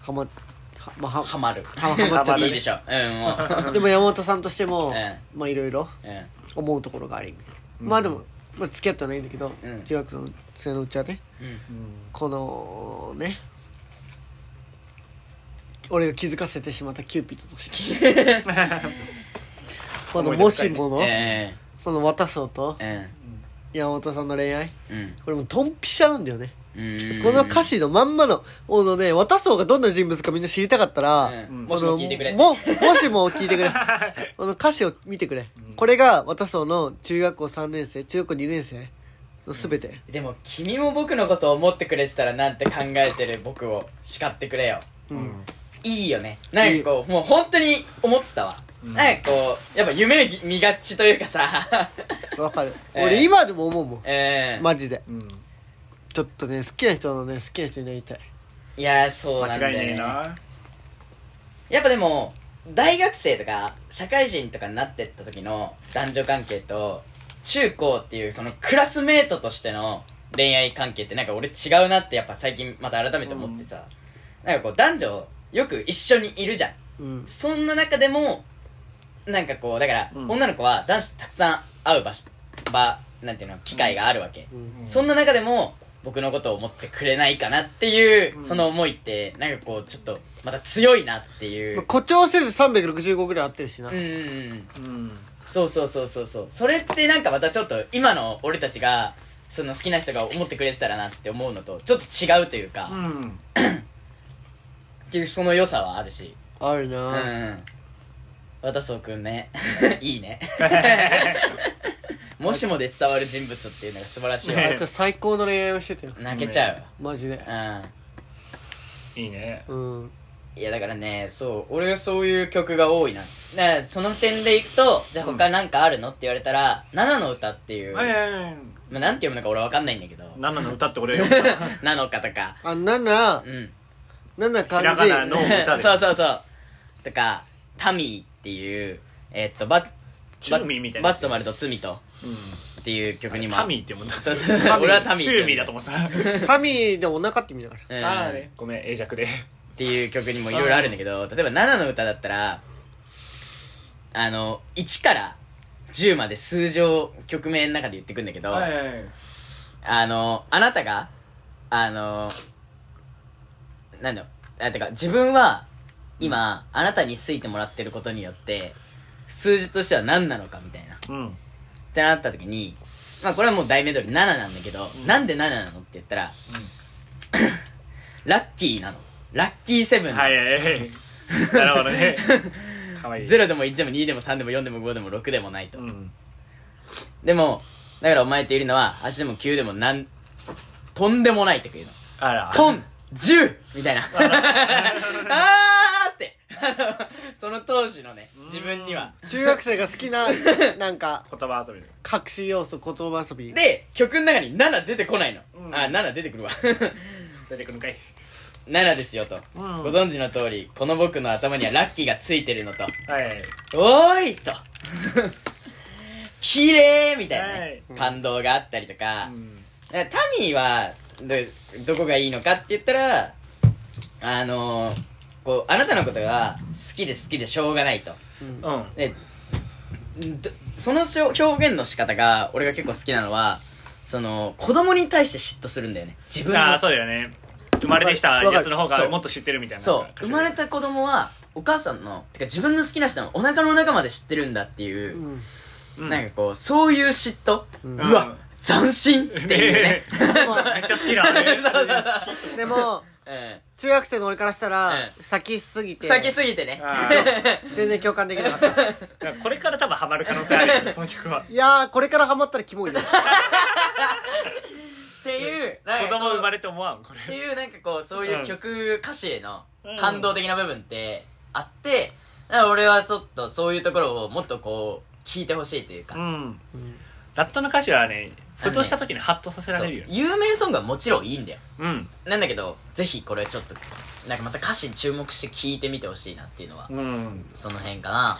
はまはまあはハマる。ははまっちゃっていいでしょ。うんもう。でも山本さんとしても、えまあいろいろうん。思うところがあり、まあでも、まあ、付き合ってはないんだけど、うん。中学生のうちはねうん。このね俺が気づかせてしまったキューピッドとして このもしもの、えその渡そうとえ山本さんの恋愛うん。これもうドンピシャなんだよね。うん。この歌詞のまんまのこのね渡そうがどんな人物かみんな知りたかったら、うん。このもしも聞いてくれ。ももしも聞いてくれ。この歌詞を見てくれ、これが渡そうの中学校3年生中学校2年生全て。でも君も僕のことを思ってくれてたらなんて考えてる僕を叱ってくれよ。うん。いいよね。なんかこうもう本当に思ってたわ、うんなんかこうやっぱ夢見がちというかさ。わかる。えー俺今でも思うもん。うん、マジで。うん。ちょっとね好きな人のね好きな人になりたい。いやそうなんだ間違いねえな。やっぱでも大学生とか社会人とかになってった時の男女関係と中高っていうそのクラスメートとしての恋愛関係ってなんか俺違うなってやっぱ最近また改めて思ってさ、なんかこう男女よく一緒にいるじゃん。うん。そんな中でもなんかこうだから、うん。女の子は男子とたくさん会う場所場なんていうの機会があるわけ、うん。そんな中でも僕のことを思ってくれないかなっていう、うん。その思いってなんかこうちょっとまた強いなっていう、まあ誇張せず365ぐらいあってるしな。うんうんうんうん。そうそうそうそうそう。それってなんかまたちょっと今の俺たちがその好きな人が思ってくれてたらなって思うのとちょっと違うというか、っうん。ていうその良さはあるし。うあるな、ん渡そうくんね。いいね。もしもで伝わる人物っていうのが素晴らしいわ。あいつ最高の恋愛をしてたよ。泣けちゃうマジで。わいいね。うん。うんいやだからねそう俺はそういう曲が多いな。だからその点でいくとじゃあ他なんかあるのって言われたら「七の歌」っていう、はいはいはい。まあ、なんて読むのか俺は分かんないんだけど。生の歌って俺読んだ「なのか」とか。あ7うん。7ひら漢字がなの歌で。そうそうそう。とか「タミー」っていうえっとバチューミーみたいな。バスとマルと罪とうん。っていう曲にも。タミーって読むんだ。そうそう。タミーそう俺はタミーチューミーだと思ってた。タミーでお腹って意味だから。うん。ああね。ごめん永弱で。っていう曲にもいろいろあるんだけど、例えば7の歌だったら、あの、1から10まで数字を曲名の中で言ってくんだけど、はいはいはい。あの、あなたが、あの、なんだろう、あ、てか、自分は、今、あなたに好いてもらってることによって、数字としては何なのかみたいな。っうんてなった時に、まあこれはもう題名通り7なんだけど、なんで7なのって言ったら、ラッキーなの。ラッキーセブン。はいはいはいなるほどね かわいい0でも1でも2でも3でも4でも5でも6でもないと。うんでも、だからお前っているのは、8でも9でもなん、とんでもないって言うの。あらトン !10! みたいな。あーって。あの、その当時のね、自分には。中学生が好きな なんか言葉遊びで隠し要素言葉遊びで、曲の中に7出てこないの。うんあ、7出てくるわ。出てくるんかい7ですよと。うんご存知の通り、この僕の頭にはラッキーがついてるのと。はいはいおーいと。綺麗みたいなね、はい感動があったりとか、うんタミーはどどこがいいのかって言ったらあのー、こうあなたのことが好きで好きでしょうがないと。うん。うんでどそのしょ表現の仕方が俺が結構好きなのはその子供に対して嫉妬するんだよね。自分の。ああそうだよね。生まれてきたやつの方がもっと知ってるみたいなそう。生まれた子供はお母さんのてか自分の好きな人のお腹の中まで知ってるんだっていう、うん。うん。なんかこうそういう嫉妬、ううん。わ斬新っていうね。めっちゃ好きだね。そうそうそう。でもうん中学生の俺からしたらうん先すぎて。先すぎてね。あ全然共感できなかった。ーこれから多分ハマる可能性あるよね その曲は。いやーこれからハマったらキモいよ。っていうなん子供生まれて思わんこれ。っていうなんかこうそういう曲歌詞への感動的な部分ってあってだから俺はちょっとそういうところをもっとこう聞いてほしいというか、うん。うん。ラットの歌詞はねふとした時にハッとさせられるよね。有名ソングはもちろんいいんだよ。うん。なんだけどぜひこれちょっとなんかまた歌詞に注目して聞いてみてほしいなっていうのは、うん。その辺かな。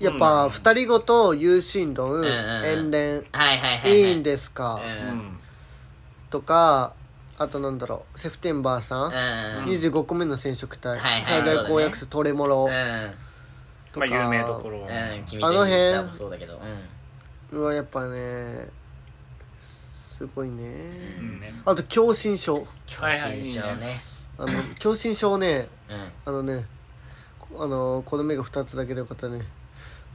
やっぱ二人ごと有心論んうん遠恋はいはいはい、はい、いいんですか？うん。うんとかあとなんだろうセプテンバーさん？うん25個目の染色体。はいはい。最大公約数トレモロ。うんとまあ有名どこかろうん。君あの辺でもそうだけど。うん。はやっぱねすごいね。うん。ねあと狭心症。狭はいはい心症ね。あの狭心症ねうん。あのねこあのこの目が2つだけでよかったね。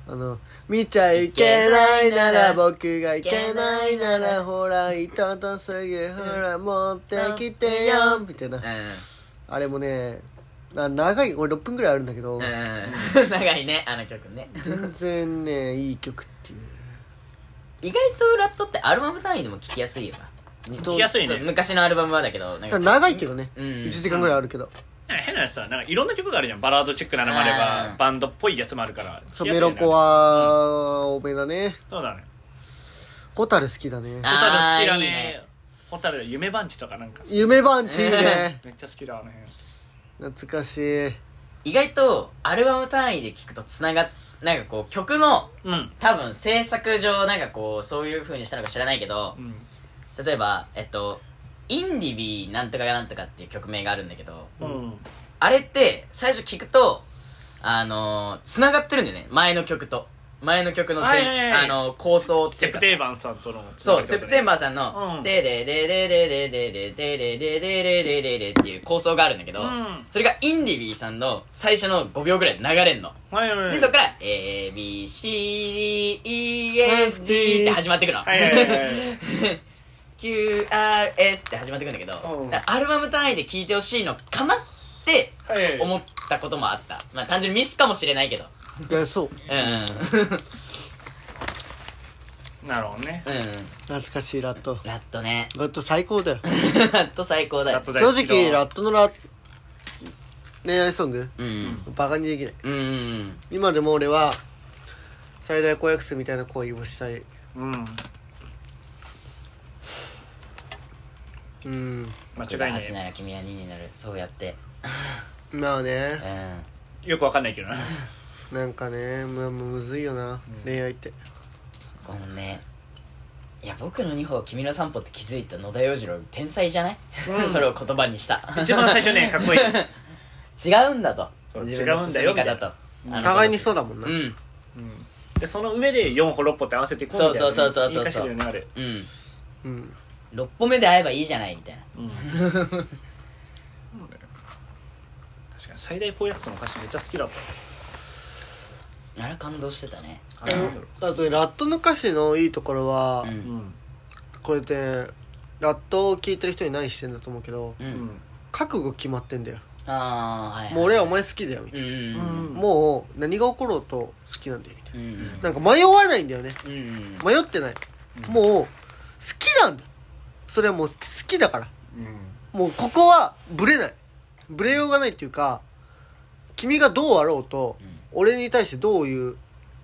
あの見ちゃいけないなら僕がいけないなら。ほら糸とすぐほら持ってきてよみたいな。うん。あれもねな長い俺6分ぐらいあるんだけど。うん、長いねあの曲ね。全然ねいい曲っ意外とラットってアルバム単位でも聴きやすいよな。聞きやすいね。そう昔のアルバムはだけどなんか長いけどね、うん1時間ぐらいあるけど、なんか変なやつさなんかいろんな曲があるじゃん。バラードチックなのもあれあばーバンドっぽいやつもあるから。そうメロコは多めだね。そうだね。ホタル好きだね。あホタル好きだあーいいね。ねホタル夢番地とかなんか。夢番地いいね。めっちゃ好きだあの辺懐かしい。意外とアルバム単位で聴くとつながっなんかこう曲のうん。多分制作上なんかこうそういう風にしたのか知らないけどうん。例えばえっとインディビーなんとかがなんとかっていう曲名があるんだけどうん。あれって最初聞くとあのー、繋がってるんだよね。前の曲と前の曲のツ、はいはいはい。あの、構想っていセうプテーバンさんとのつそう、セプテンバーさんの、デでレレレレレレレでレレレレっていう構想があるんだけどうん、それがインディビーさんの最初の5秒ぐらいで流れんの。はいはいで、そっから、A, B, C, D, E, F, G って始まってくの。Q, R, S って始まってくんだけどうん、だアルバム単位で聴いてほしいのかなって思ったこともあった。まあ単純にミスかもしれないけど。いやそう。うんうん。なるほどね。うん。懐かしいラット。ラットね。ラット最高だよ。ラット最高だよ。正直ラットのラ恋愛ソングうん。バカにできない。うんうん。今でも俺は最大公約数みたいな恋をしたい。うん。うん。間違いな8いなら君は2になる。そうやって。まあうねん。よくわかんないけどななんかねむむずいよな、恋愛って。このねいや僕の2歩君の3歩って気づいた野田洋次郎天才じゃない、うん。それを言葉にした。一番最初ねかっこいい。違うんだと。そう自分の進み違うんだよ方と。みあの互いにそうだもんな、うん。うん。でその上で4歩6歩って合わせていこうみたいなそうそうそうそうそう。うん。うん。6歩目で会えばいいじゃないみたいな。うん。確かに最大公約数の歌詞めっちゃ好きだったあれ感動してたね。あとねラットの歌詞のいいところは、うん。うんこれでラットを聴いてる人に何してんだと思うけどううん。ん覚悟決まってんだよ。ああはいはい。もう俺はお前好きだよみたいうんうんううん。んもう何が起ころうと好きなんだよみたいうんうん。ななんか迷わないんだよね。うんうん。迷ってない、もう好きなんだ。それはもう好きだから。うん。もうここはブレない。ブレようがないっていうか君がどうあろうと、俺に対してどういう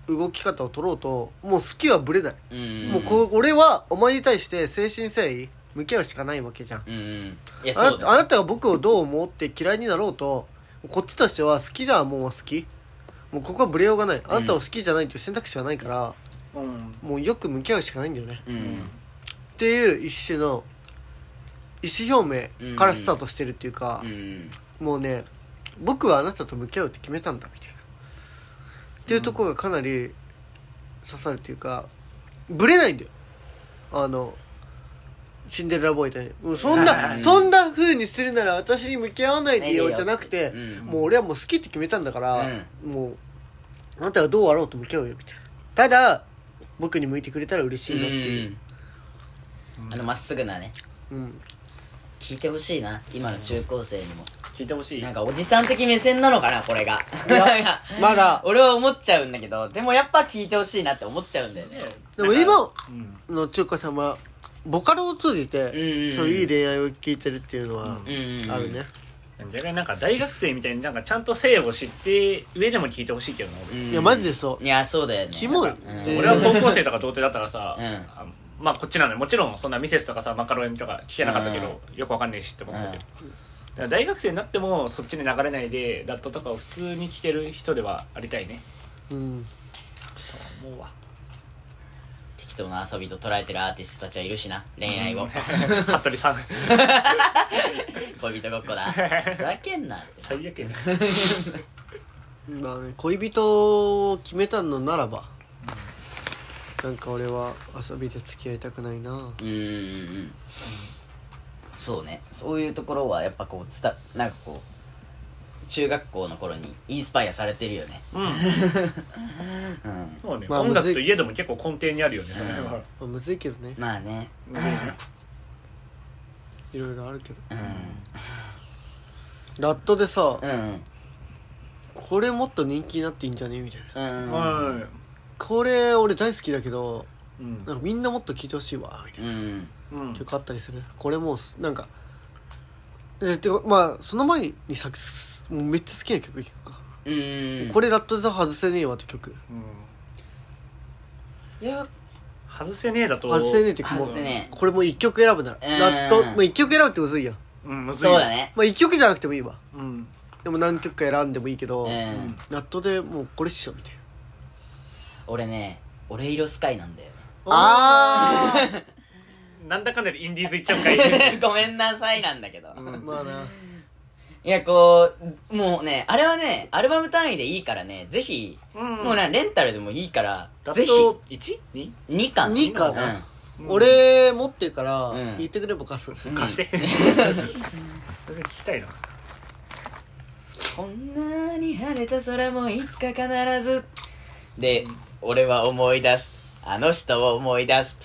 動き方を取ろうともう好きはブレない、うん。うんもうこ俺はお前に対して誠心誠意向き合うしかないわけじゃん。うん。うんいやあそうだ。なあなたが僕をどう思って嫌いになろうとこっちとしては好きだもんは好き。もうここはブレようがない。あなたを好きじゃないという選択肢はないから、うん。もうよく向き合うしかないんだよね。うん。うんっていう一種の意思表明からスタートしてるっていうか、うん。もうね僕はあなたと向き合うって決めたんだみたいなっていうところがかなり刺さるっていうかブレないんだよ。あのシンデレラボーイみたいにもうそんなそんな風にするなら私に向き合わないでよじゃなくてうん。もう俺はもう好きって決めたんだからうもうあなたがどうあろうと向き合うよみたいな。ただ僕に向いてくれたら嬉しいなっていう。あのまっすぐなね。うん。聞いてほしいな。今の中高生にも聞いてほしい。なんかおじさん的目線なのかなこれが。いや まだ。俺は思っちゃうんだけどでもやっぱ聞いてほしいなって思っちゃうんだよね。でも今うんの中華さんはボカロを通じてうんうんそういういい恋愛を聞いてるっていうのはあるね。逆になんか大学生みたいになんかちゃんと性を知って上でも聞いてほしいけどな俺。うん。いやマジでそう。いやそうだよね。キモい。うん。俺は高校生とか童貞だったらさ、うん。あまあこっちなのよもちろんそんなミセスとかさマカロニとか聞けなかったけど、よくわかんないしって思ってたけど、だから大学生になってもそっちに流れないでラットとかを普通に聞ける人ではありたいね。うん。思うわ。適当な遊びと捉えてるアーティストたちはいるしな。恋愛を。服部さん。恋人ごっこだ。ふざけんなって。最悪やねまあね恋人を決めたのならばなんか俺は遊びで付き合いたくないな。うんうんうんそうね。そういうところはやっぱこうつたなんかこう中学校の頃にインスパイアされてるよね。うん。うん。そうね、まあ音楽むずい。といえども結構根底にあるよねそれは、まあむずいけどね。まあね。いろいろあるけど。うん。ラットでさうん。これもっと人気になっていいんじゃね？みたいな。うん。はい。これ俺大好きだけどうん。なんかみんなもっと聴いてほしいわみたいな。うんうん曲あったりする？これもうすなんかえまあその前にさすもうめっちゃ好きな曲聴くか、うん。これラットじゃ外せねえわって曲。いや外せねえだと。外せねえって曲も外せねこれもう一曲選ぶなら。うん。ラットまあ一曲選ぶってむずいや。んうんむずいそうだね。まあ一曲じゃなくてもいいわ。うん。でも何曲か選んでもいいけど、うん。ラットでもうこれっしょみたいな。俺ね俺色スカイなんだよね。あ なんだかんだでインディーズ行っちゃうんかい。ごめんなさいなんだけど、あまあな。いやこうもうねあれはねアルバム単位でいいからねぜひ、うん。もうねレンタルでもいいからラぜひ。ット 1?2? 2巻二巻だうん。俺持ってるからうん。言ってくれば貸す、うん。貸して。それ聞きたいな。こんなに晴れた空もいつか必ず。で、俺は思い出す。あの人を思い出す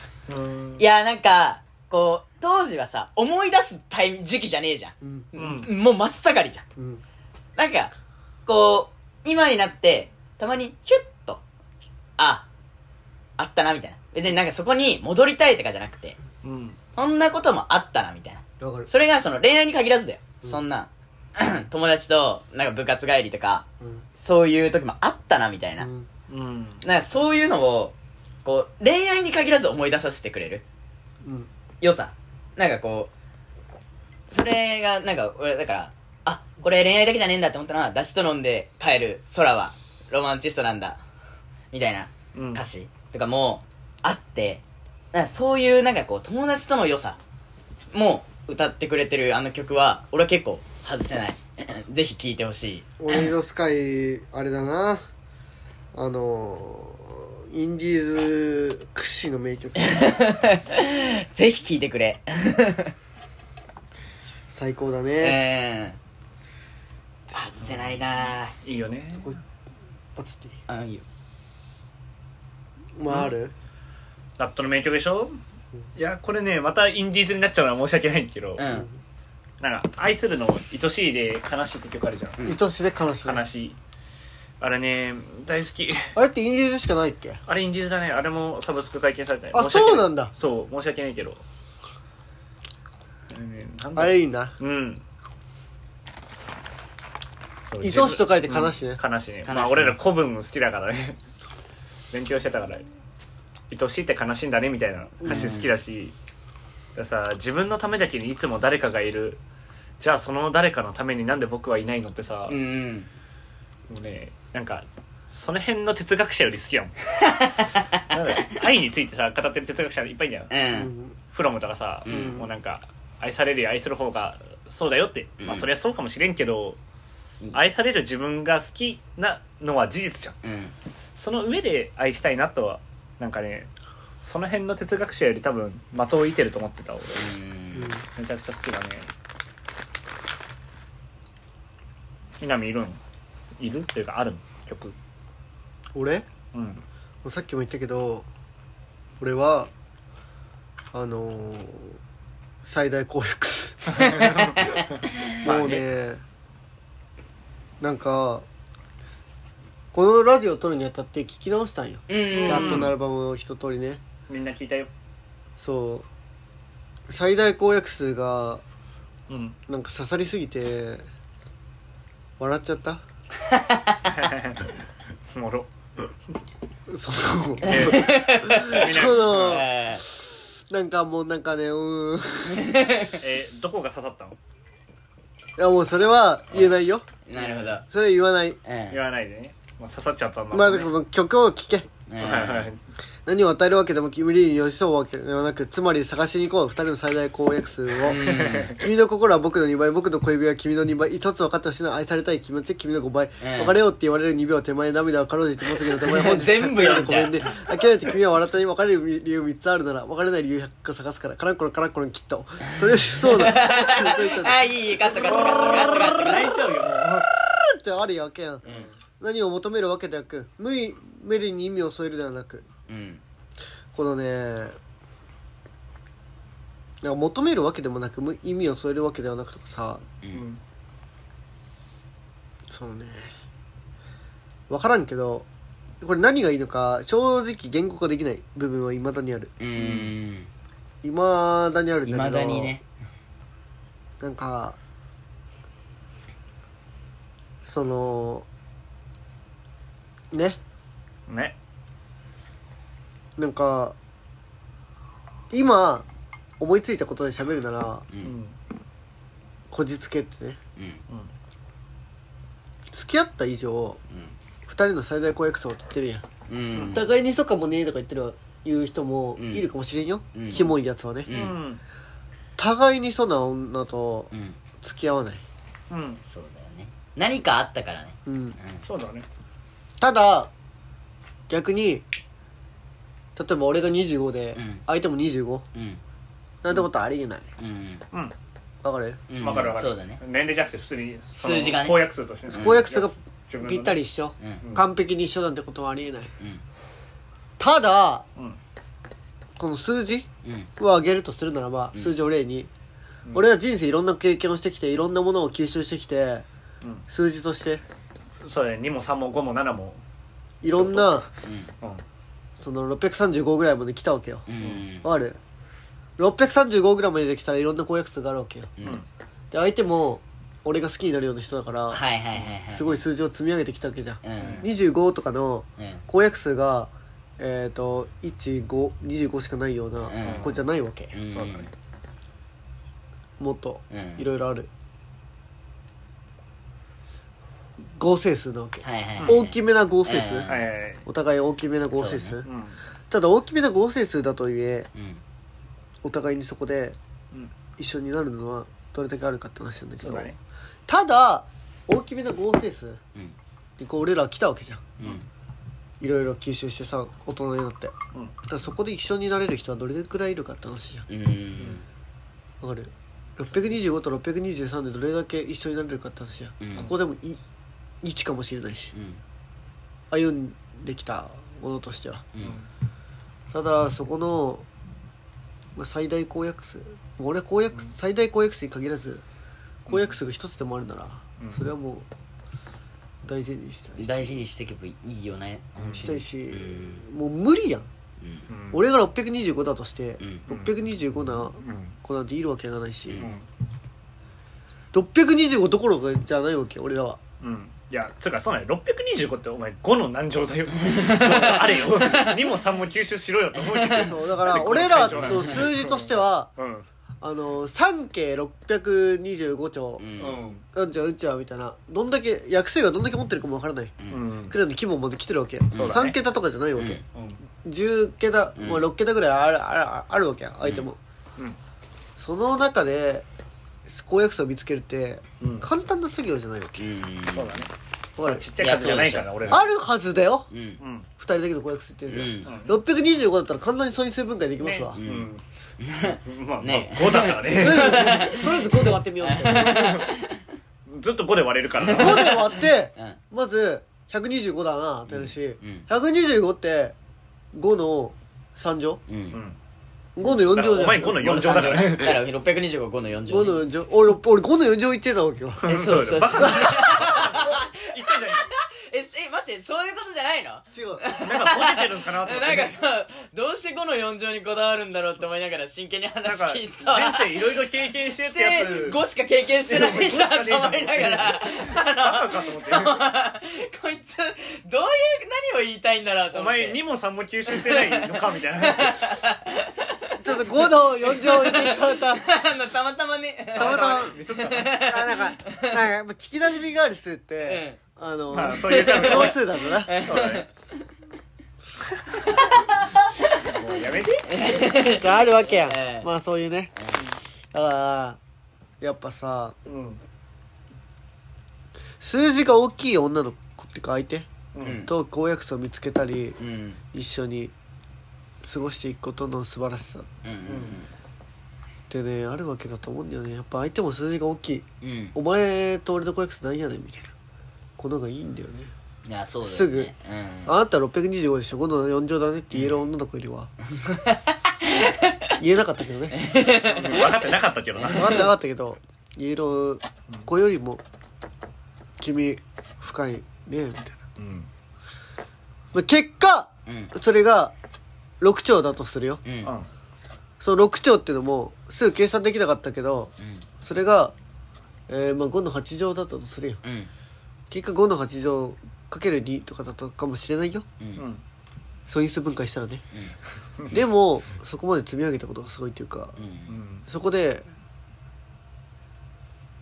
いやなんかこう当時はさ思い出すタイミ時期じゃねえじゃうん。うん。んもう真っ盛りじゃん。うん。なんかこう今になってたまにヒュッとああったなみたいな。別になんかそこに戻りたいとかじゃなくてうん。そんなこともあったなみたいな。わかる。それがその恋愛に限らずだよ、うん。そんな 友達となんか部活帰りとかうん。そういう時もあったなみたいな、うん。うん。なんかそういうのをこう恋愛に限らず思い出させてくれる？うん。良さ。なんかこうそれがなんか俺だからあこれ恋愛だけじゃねえんだって思ったのはダシと飲んで帰る空はロマンチストなんだみたいなうん。歌詞。とかもあってなんかそういうなんかこう友達との良さも歌ってくれてるあの曲は俺は結構外せない。ぜひ聴いてほしい。俺色スカイあれだな。あのインディーズ屈指の名曲。ぜひ聴いてくれ。最高だうね、ん外せないな。いいよね。これパツっていい？あいいよ。まあある？ラットの名曲でしょ？いやこれねまたインディーズになっちゃうのは申し訳ないんだけど、うん。なんか「愛するの愛しい」で「悲しい」って曲あるじゃん、うん。愛しで悲しい。悲しいあれね大好き。あれってインディーズしかないっけ？あれインディーズだね。あれもサブスク解禁されたね。あ申し訳い。そうなんだ。そう申し訳ないけど。あれねなんだあれいいな。うん。そう愛しと書いて悲しいね。うん。悲しいね。悲しいね。まあ俺ら古文好きだからね。勉強してたから。愛しいって悲しいんだねみたいな歌詞好きだし、だからさ自分のためだけにいつも誰かがいる。じゃあその誰かのためになんで僕はいないのってさ、うんうん。もうねなんかその辺の哲学者より好きやもん。なんだ愛についてさ語ってる哲学者いっぱいいんだよ。ううん。んフロムとかさ、うん。もうなんか愛されるより愛する方がそうだよって、まあうんそりゃそうかもしれんけど、うん。愛される自分が好きなのは事実じゃん。うん。その上で愛したいなとはなんかねその辺の哲学者より多分的を射てると思ってた俺。うん。めちゃくちゃ好きだね。南いるん？いるっていうかあるん曲。俺？うん。さっきも言ったけど俺はあのー最大公約。数もうねなんかこのラジオを撮るにあたって聞き直したんよ、うんラットのアルバムを一通りね。みんな聞いたよ。そう。最大公約数がうん。なんか刺さりすぎて笑っちゃったおもろ。そのえ そのえなんかもうなんかねうーん。いえどこが刺さったの？やもうそれは言えないよ。ーなるほど。それは言わない。うん言わないでね、まあ、刺さっちゃったんだまあもんねこの曲を聴けうんはいはい。何を与えるわけでも君に寄り添うわけではなくつまり探しに行こう二人の最大公約数を。君の心は僕の2倍僕の小指は君の2倍一つ分かってほしいのは愛されたい気持ち君の5倍、うん別れようって言われる2秒手前涙をかろうじて持つけど 手前本日全部読んじゃう。ごめんね諦めて君は笑ったに別れる理由3つあるなら別れない理由100個探すからカランコロンカランコロンきっと。とりあえずそうだ。あいいいいカットカットカットカットカット。泣いちゃうよもう。ってあるわけやん何を求めるわけではなく無理無理に意味を添えるではなく。うん。このねなんか求めるわけでもなくむ意味を添えるわけではなくとかさ。ううん。んそのね。分からんけどこれ何がいいのか正直言語化できない部分は未だにある。うーん。未だにあるんいだけどまだにね。なんかそのね。ね。なんか今思いついたことで喋るならううん。んこじつけってね。うん。付き合った以上二人の最大公約数を取ってるやん。うん。うん互いにそうかもねとか言ってる言う人もうん。いるかもしれんよ、うん。キモいやつはね、ううん。ん互いにそんな女とうん。付き合わない、うん。そうだよね。何かあったからね。うん、そうだねただ逆に例えば俺が25でうん。相手も 25? うん。なんてことありえない。うん。うん。わかる？うん。わかるわかる。そうだね。年齢じゃなくて普通にその数字がね。公約数としてね。公約数が自分のね。ぴったり一緒、うん。完璧に一緒なんてことはありえない。うん。ただうん。この数字うん。を上げるとするならば、数字を例に、俺は人生いろんな経験をしてきていろんなものを吸収してきてうん。数字としてそうだね2も3も5も7も。いろんなうん。その635ぐらいまで来たわけよ。うん。うんわかる？635ぐらいまでできたらいろんな公約数があるわけよ。うん。うんで相手も俺が好きになるような人だから、はいはいはいはいすごい数字を積み上げてきたわけじゃん、うん。25とかのうん。公約数がえっ、と1525しかないようなうん。子じゃないわけ、うん。そうだね。もっとうん。いろいろある合成数なわけ、はいはいはい。大きめな合成数、うん。はいはいはい。お互い大きめな合成数、そううん。ただ大きめな合成数だとはいえうん。お互いにそこでうん。一緒になるのはどれだけあるかって話なんだけど、だね。ただ大きめな合成数うん。にこう俺らは来たわけじゃん。うん。いろいろ吸収してさ大人になって。だうん。からそこで一緒になれる人はどれくらいいるかって話じゃん。うん。わかる？625と623でどれだけ一緒になれるかって話じゃん、うん。ここでもい1かもしれないし。うん。歩んできたものとしては。うん。ただそこの、まあ、最大公約数俺は公約、最大公約数に限らず公約数が一つでもあるなら、うん。それはもう大事にしたいし。大事にしていけばいいよね。したいし、うん。もう無理やん、俺が625だとして、うん。625なうん。子なんているわけがないし、うん。625どころかじゃないわけ俺らは。うんいやつうかそうなんよ625ってお前5の何乗だよ。あれよ。2も3も吸収しろよと思うけど。そうだから俺らの数字としてはうん。あの3系625兆。ううん。んうんちゃうんちゃみたいな。どんだけ役数がどんだけ持ってるかもわからない。うん。くらいの規模まで来てるわけ、そうだね。3桁とかじゃないわけ、うん。10桁、うん。まあ、6桁ぐらいあるあるあるわけや相手も、うん。その中で公約数を見つけるってうん。簡単な作業じゃないわけ。うん。そうだね。わかる？ちっちゃい数じゃないから俺らあるはずだよ。うん。うん。2人だけの公約数っていうのん。625だったら簡単に素因数分解できますわ、ね。うん。うん。まあまあね。5だからとりね。あえずとりあえず5で割ってみようみたいなずっと5で割れるから。5で割ってうん。まず125だなってなるし、うん。125って5の3乗？ううんん5の4乗じゃん。お前5の4乗だから。だから625 5の40 5の4乗俺俺5の4乗言ってたわけよえそうそう。そう言ったじゃんええ待ってそういうことじゃないの？違う。今なんかポジてるんかなと思って。なんかさどうして5の4乗にこだわるんだろうって思いながら真剣に話か聞いてたわ。人生いろいろ経験してってやつ5しか経験してない。んだと思いながらこいつどういう何を言いたいんだろうとお思って。前2も3も吸収してないのかみたいな ちょっと5の4乗言って方あのたまたまね。たまたま。あなんかなんかやっぱ聞きなじみがある数って、あの、まあそういう感じ少数なんだな。そうだね。もうやめて。あるわけやん、ええ。まあそういうね。だからやっぱさうん。数字が大きい女の子っていうか相手うん。と公約数を見つけたりうん。一緒に過ごしていくことの素晴らしさ。っうんてねあるわけだと思うんだよね。やっぱ相手も数字が大きい。うん。うんお前と俺の公約数なんやねんみたいな。このがいいんだよね。いやそうだよね。すぐ。うん。あなた625でしょ5の4乗だねって言える女の子いるわ。言えなかったけどね。分かってなかったけどな。分かってなかったけど言える子よりも君深いねみたいな。うん。まあ結果うん。それが6兆だとするよ。うん。その6兆っていうのもすぐ計算できなかったけどそれが、えーまあ、5の8乗だったとするよ。うん。結果5の8乗かける2とかだったかもしれないよ。うん。素因数分解したらね。でもそこまで積み上げたことがすごいっていうかうん。うん。そこで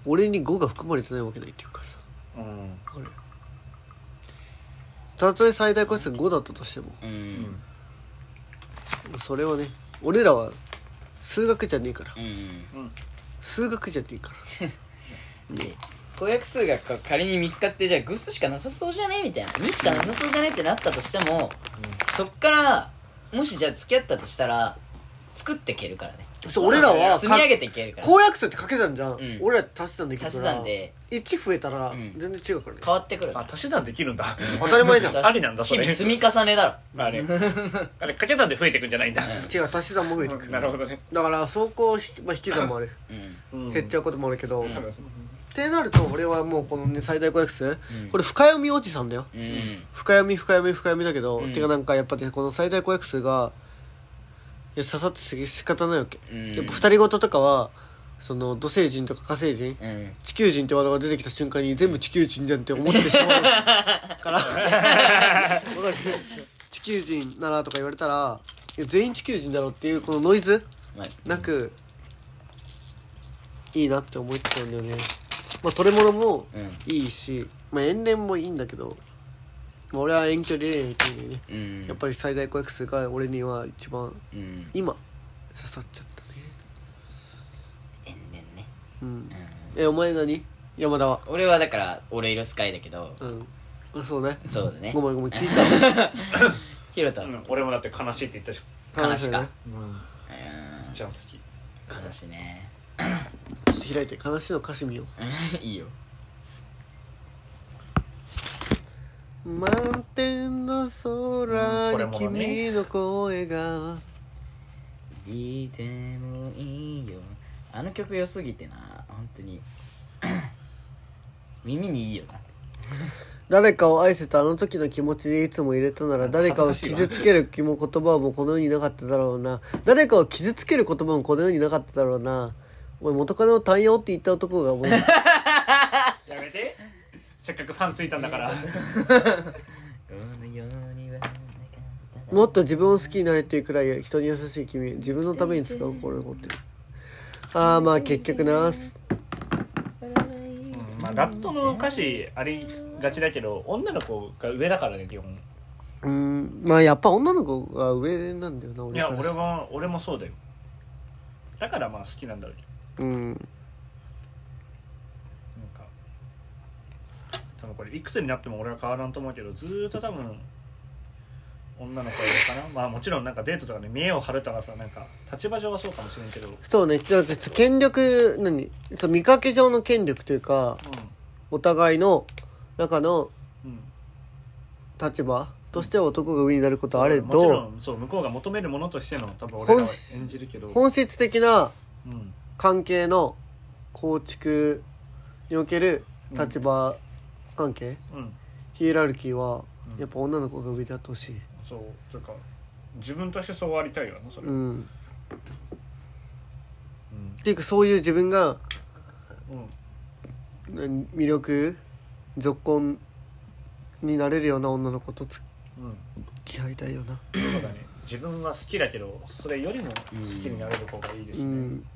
俺に5が含まれてないわけないっていうかさ。うん。あれたとえ最大個数が5だったとしてもうん。うんそれはね俺らは数学じゃねえから。うんうん。数学じゃねえから。で公約数がか仮に見つかってじゃあグスしかなさそうじゃねみたいな。2しかなさそうじゃねってなったとしてもそっからもしじゃあ付き合ったとしたら作っていけるからねそう俺らは積み上げていけるから。公約数って掛け算じゃん、うん。俺ら足し算できる足からし算で。1増えたらうん。全然違うからね、変わってくるあ足し算できるんだ。当たり前じゃん。ありなんだそれ日々積み重ねだろ。あれ。あれ掛け算で増えていくんじゃないんだ。うん。違う足し算も増えてくる。なるほどね。だから走行引き,、まあ、引き算もある。うん。減っちゃうこともあるけど、うん。っ、てなると俺はもうこのね最大公約数、うん。これ深読みおじさんだよ。うん。深読み深読み深読みだけど、うん。てかなんかやっぱねこの最大公約数が刺さって仕方ないわけ、うん。やっぱ二人ごととかはその土星人とか火星人うん。地球人ってワードが出てきた瞬間に全部地球人じゃんって思ってしまうから。地球人ならとか言われたら全員地球人だろうっていうこのノイズまあなくいいなって思っちゃうんだよね。まあトレモノもうん。いいし、まあ遠恋もいいんだけど、まあ、俺は遠距離恋愛っていうね。うん。やっぱり最大公約数が俺には一番うん。今刺さっちゃったね。遠恋ね。うん。うん。えお前何？山田は？俺はだから俺色スカイだけど。うん。あそうね。そうだね。ごめんごめん聞いた。ヒロタうん俺もだって悲しいって言ったし。悲しか？ねうんうん。じゃん好き悲しいね。ちょっと開いて悲しいの歌詞見よ いいよう満天の空に君の声が。聞いてもいいよ。あの曲良すぎてな。本当に。耳にいいよな。誰かを愛せたあの時の気持ちでいつも入れたなら誰かを傷つける気も言葉もこの世になかっただろうな。誰かを傷つける言葉もこの世になかっただろうな。お前元カノを単用って言った男がもうせっかくファンついたんだから。もっと自分を好きになれっていうくらい人に優しい君自分のために使う心残ってる。ああまあ結局なうんまあラットの歌詞ありがちだけど女の子が上だからね基本。うんまあやっぱ女の子が上なんだよない俺やから俺も俺もそうだよ。だからまあ好きなんだろう。けうんどなんか多分これいくつになっても俺は変わらんと思うけどずーっと多分女の子いるかな。まあもちろんなんかデートとかで見栄を張るとかさなんか立場上はそうかもしれんけど。うんそうね。だって権力何？そう見かけ上の権力というかお互いの中のうん。立場としては男が上になることはあれもちろどんそう向こうが求めるものとしての多分俺らは本質演じるけど。本質的なうん。関係の構築における立場関係、うん。ヒエラルキーはうん。やっぱ女の子が上であってほしい。そう。というか自分としてそうありたいよなそれ。うん。うん。っていうかそういう自分がうん。何魅力続婚になれるような女の子と付うん。き合いたいよな。そうだね。自分は好きだけどそれよりも好きになれる子がいいですね。うん。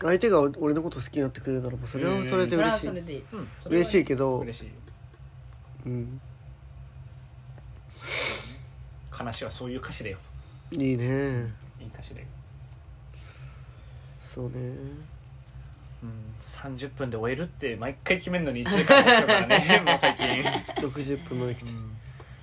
相手が俺のこと好きになってくれるならばそれはそれでうん。嬉しいそれいい。嬉しいけど嬉しいうん。話はそういう歌詞だよ。いいね。いい歌詞だよ。そうね。うん。30分で終えるって毎回決めるのに1時間かかっちゃうからね もう最近。60分まで来て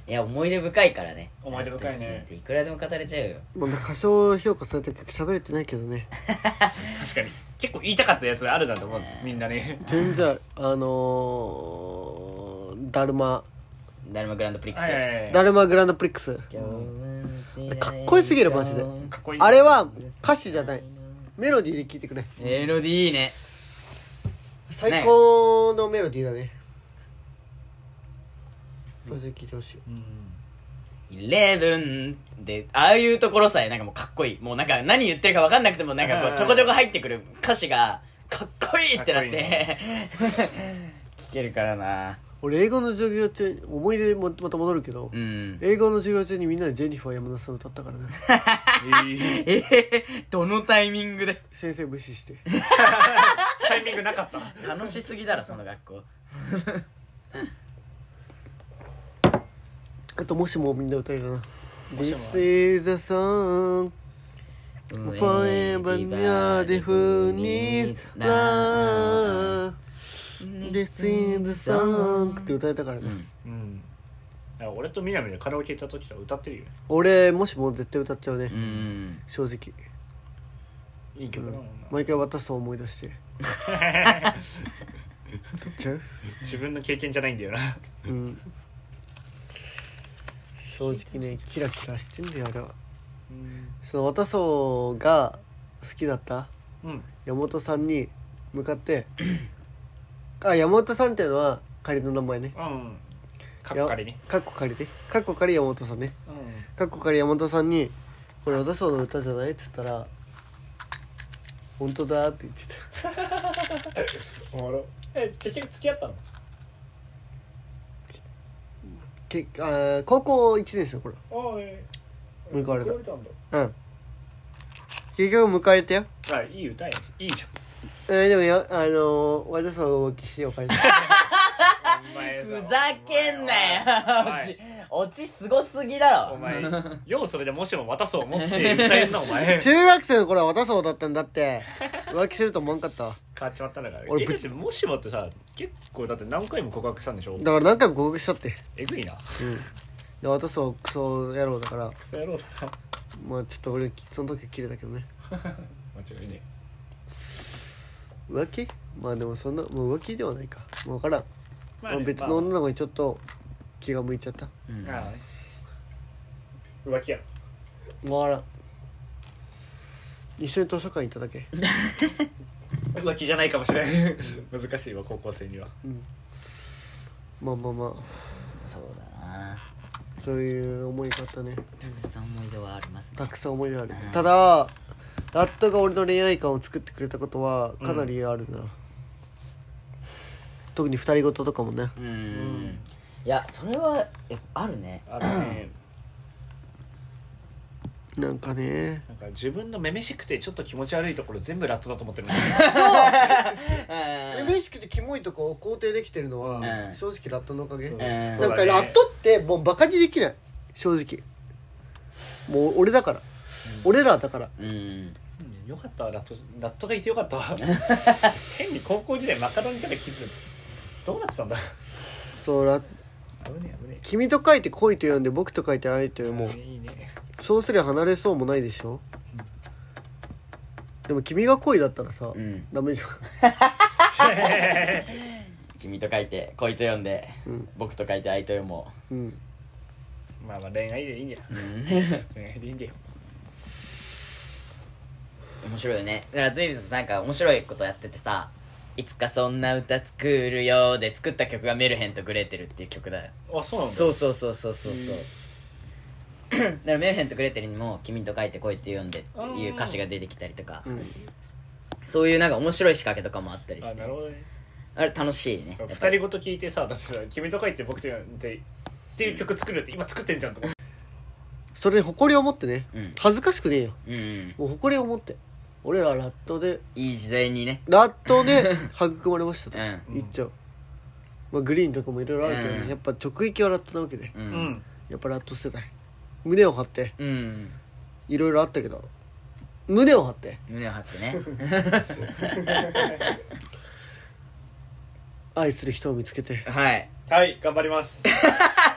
いや思い出深いからね。思い出深いね。っていくらでも語れちゃうよ。まだ歌唱評価された曲喋れてないけどね。確かに。結構言いたかったやつあるなと思う。みんなね。全然ある。あのー、ダルマダルマグランドプリックス。はいはいはいダルマグランドプリックス。かっこよすぎるマジでかっこいいあれは歌詞じゃない。メロディーで聴いてくれ。メロディーいいね。最高のメロディーだね。マジで聴いてほしい。うん。イレブンで、ああいうところさえなんかもうかっこいい。もうなんか何言ってるか分かんなくてもなんかこうちょこちょこ入ってくる歌詞がかっこいいってなって、聞けるからな。俺英語の授業中思い出もまた戻るけど、うん。英語の授業中にみんなでジェニファー山田さん歌ったからね。えー、どのタイミングで？先生無視して。タイミングなかった楽しすぎだろ、その学校。あともしもみんな歌えるかな？もしも This is a song Forever beautiful love This is the song って歌えたからね、うん。うん。だから俺と南でカラオケ行った時は歌ってるよね。俺もしも絶対歌っちゃうね、うん。正直、いい曲だもんな。毎回私と思い出して。歌っちゃう？自分の経験じゃないんだよな。うん。正直ねキラキラしてんだよあれは。うん。その渡そうが好きだったうん。山本さんに向かってあ山本さんっていうのは仮の名前ね。うん。かっこ仮にかっこ仮で。かっこ仮山本さんね。うん。かっこ仮山本さんに「これ渡そうの歌じゃない?」っつったら「本当だ」って言ってた。おもろ。え結局付き合ったの？けあー高校1年生これ。おい迎えられた。たんだ。うん。結局迎えたよ。あいい歌や。いいじえー、でもやあのー、渡そう浮気して おかふざけんなよお前。オチ、オチすごすぎだろ。お前ようそれでもしも渡そう思って歌えんなお前。変中学生の頃は渡そうだったんだって。浮気すると思わんかった。わわっちまったんだから。俺ぶちもしもってさ結構だって何回も告白したんでしょ？だから何回も合格したって。えぐいな。うん。で渡そうクソ野郎だから。クソ野郎だな。まあちょっと俺その時切れたけどね。間違いね浮気？まあでもそんなもう浮気ではないか。もう分からん、まあ、ね別の女の子にちょっと気が向いちゃった。うん。まあ浮気や分からん。一緒に図書館行っただけ。浮気じゃないかもしれない難しいわ高校生には。うん。まあまあまあ。そうだな。そういう思いがあったね。たくさん思い出はありますね。たくさん思い出ある。うん。ただラットが俺の恋愛観を作ってくれたことはかなりあるな、特に二人ごととかもね。うん、んいやそれはやっぱあるね。あるね。なんかね。なんか自分のめめしくてちょっと気持ち悪いところ全部ラットだと思ってるう。ん嬉しくてキモいとこを肯定できてるのは、うん。正直ラットのおかげ、そう。うん。なんかラットってもうバカにできない。正直。もう俺だから、俺らだから。うんうんよかったわラットラットがいてよかったわ。変に高校時代マカロニから気づくどうなってたんだ？そうラ危ねえ危ね君と書いて恋と読んで僕と書いて愛とえ読もういいね。そうすりゃ離れそうもないでしょ？でも君が恋だったらさ、うん。ダメじゃ 君と書いて恋と読んで、うん。僕と書いて愛と読も。んうん。まあまあ恋愛でいいんだよう、うん、恋愛でいいんだよ面白いよね。だからドイビスなんか面白いことやっててさいつかそんな歌作るよで作った曲がメルヘンとグレーテルっていう曲だよ。あそうなんだ。そうそうそうそうそうそう。だからメルヘンとグレーテルにも「君と書いて恋って読んで」っていう歌詞が出てきたりとか。うん。そういうなんか面白い仕掛けとかもあったりして。あなるほどね。あれ楽しいね。二人ごと聞いてさ君と書いて僕と読んでっていう曲作るって今作ってんじゃんと思ってそれに誇りを持ってね。うん。恥ずかしくねえよ。うんうん。もう誇りを持って俺らラットでいい時代にね。ラットで 育まれましたと。うん。言っちゃう、まあ、グリーンとかもいろいろあるけどね、うん。やっぱ直撃はラットなわけで。ううんん。やっぱラット世代。胸を張って。うん。いろいろあったけど。胸を張って。胸を張ってね。愛する人を見つけて。はい。はい頑張ります。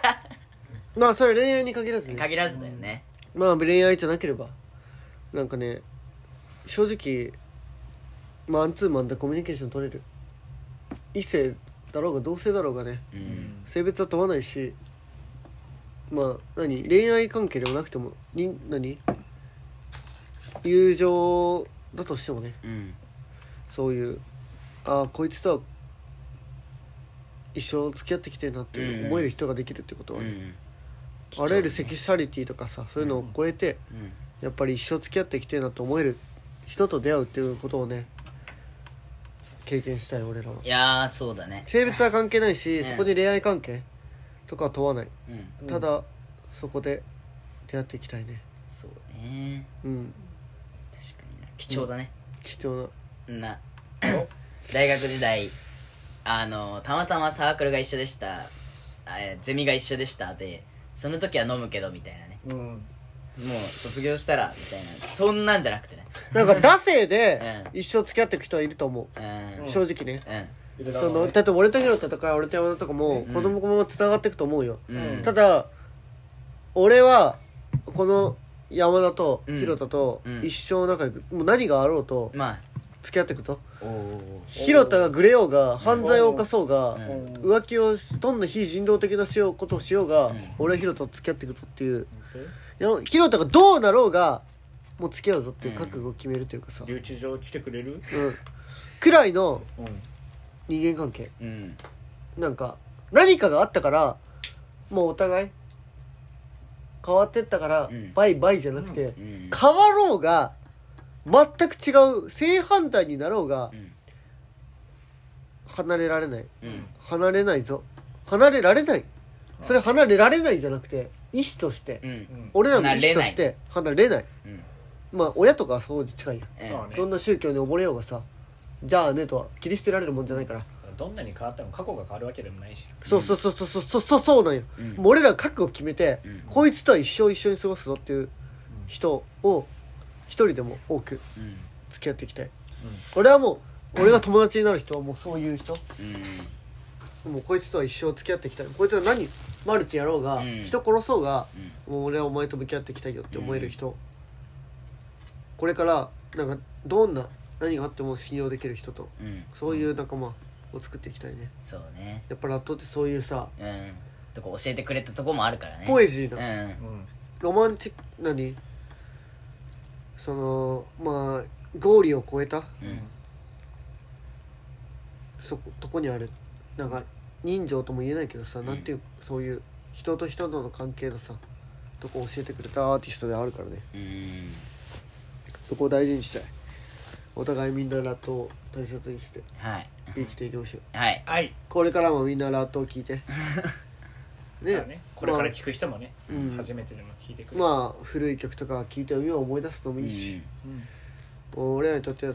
まあそれ恋愛に限らずね。限らずだよね。まあ恋愛じゃなければ。なんかね正直マンツーマンでコミュニケーション取れる。異性だろうが同性だろうがね。うん。性別は問わないしまあ何？恋愛関係でもなくてもに何？友情だとしてもね。うん。そういうああこいつとは一生付き合ってきてるなってうん思える人ができるってことはね、うんあらゆるセクシャリティとかさそういうのを超えてうんやっぱり一生付き合っていきたいなと思える人と出会うっていうことをね経験したい俺らは。いやーそうだね。性別は関係ないし、うん。そこに恋愛関係とかは問わない、うん。ただそこで出会っていきたいね。そうね。うん。確かにな。貴重だね、貴重な。な。大学時代あのたまたまサークルが一緒でした。あえゼミが一緒でしたでその時は飲むけどみたいなね。うん。もう卒業したらみたいな。そんなんじゃなくてね なんか惰性でうん。一生付き合っていく人はいると思う、うん。正直ね。うん。その例えば俺とヒロタとか俺と山田とかもうん。子供のままつながっていくと思うよ、うん。ただ俺はこの山田とうん。ヒロタとうん。一生仲良く、もう何があろうとま付き合っていくと。あおおヒロタがグレようが犯罪を犯そうが、うん。浮気をしどんな非人道的なしようことをしようが、うん。俺はヒロタと付き合っていくぞっていう。いやヒロタがどうなろうがもう付き合うぞっていう覚悟を決めるというかさ、留置場来てくれる？うん、くらいのうん。人間関係。うん。なんか何かがあったからもうお互い変わってったから、うん。バイバイじゃなくて、うん。変わろうが全く違う正反対になろうがうん。離れられない。うん。離れないぞ。離れられない。それ離れられないじゃなくて意思として、うん。俺らの意思として離れない。うんまあ親とかはそう近いや。んえ。えどんな宗教に溺れようがさじゃあねとは切り捨てられるもんじゃないから。どんなに変わっても過去が変わるわけでもないし。そうそうそうそうそうそうそうなんよ、うんもう俺ら覚悟決めて、うんこいつとは一生一緒に過ごすぞっていう人を一人でも多く付き合っていきたい俺はもう俺が友達になる人はもうそういう人うんもうこいつとは一生付き合っていきたいこいつは何マルチやろうが、うん人殺そうが、うんもう俺はお前と向き合っていきたいよって思える人これからなんかどんな何があっても信用できる人とうん。そういう仲間を作っていきたいね。そうね。やっぱラットってそういうさうん。とこ教えてくれたとこもあるからね。ポエジーな、うん。うんロマンチック何？そのまあ合理を超えたうん。そことこにあるなんか人情とも言えないけどさ、ん。なんていうそういう人と人との関係のさとこ教えてくれたアーティストであるからね。うんそこを大事にしたい。お互いみんなラットを大切にして。はい。生きていきましょう。はい。はい。これからもみんなラットを聞いて。ね。まあね。これから聞く人もねうん。初めてでも聞いてくれる。まあ古い曲とか聞いて今思い出すのもいいし、うん。もう俺らにとっては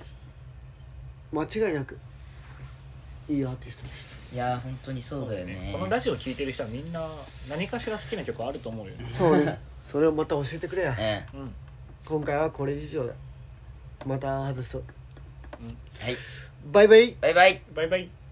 間違いなくいいアーティストでした。いやー本当にそうだよね。このラジオ聞いてる人はみんな何かしら好きな曲あると思うよそうね。それをまた教えてくれや。う んうん。今回はこれ以上だまた外そうはい。バイバイ。バイバイ。バイバイ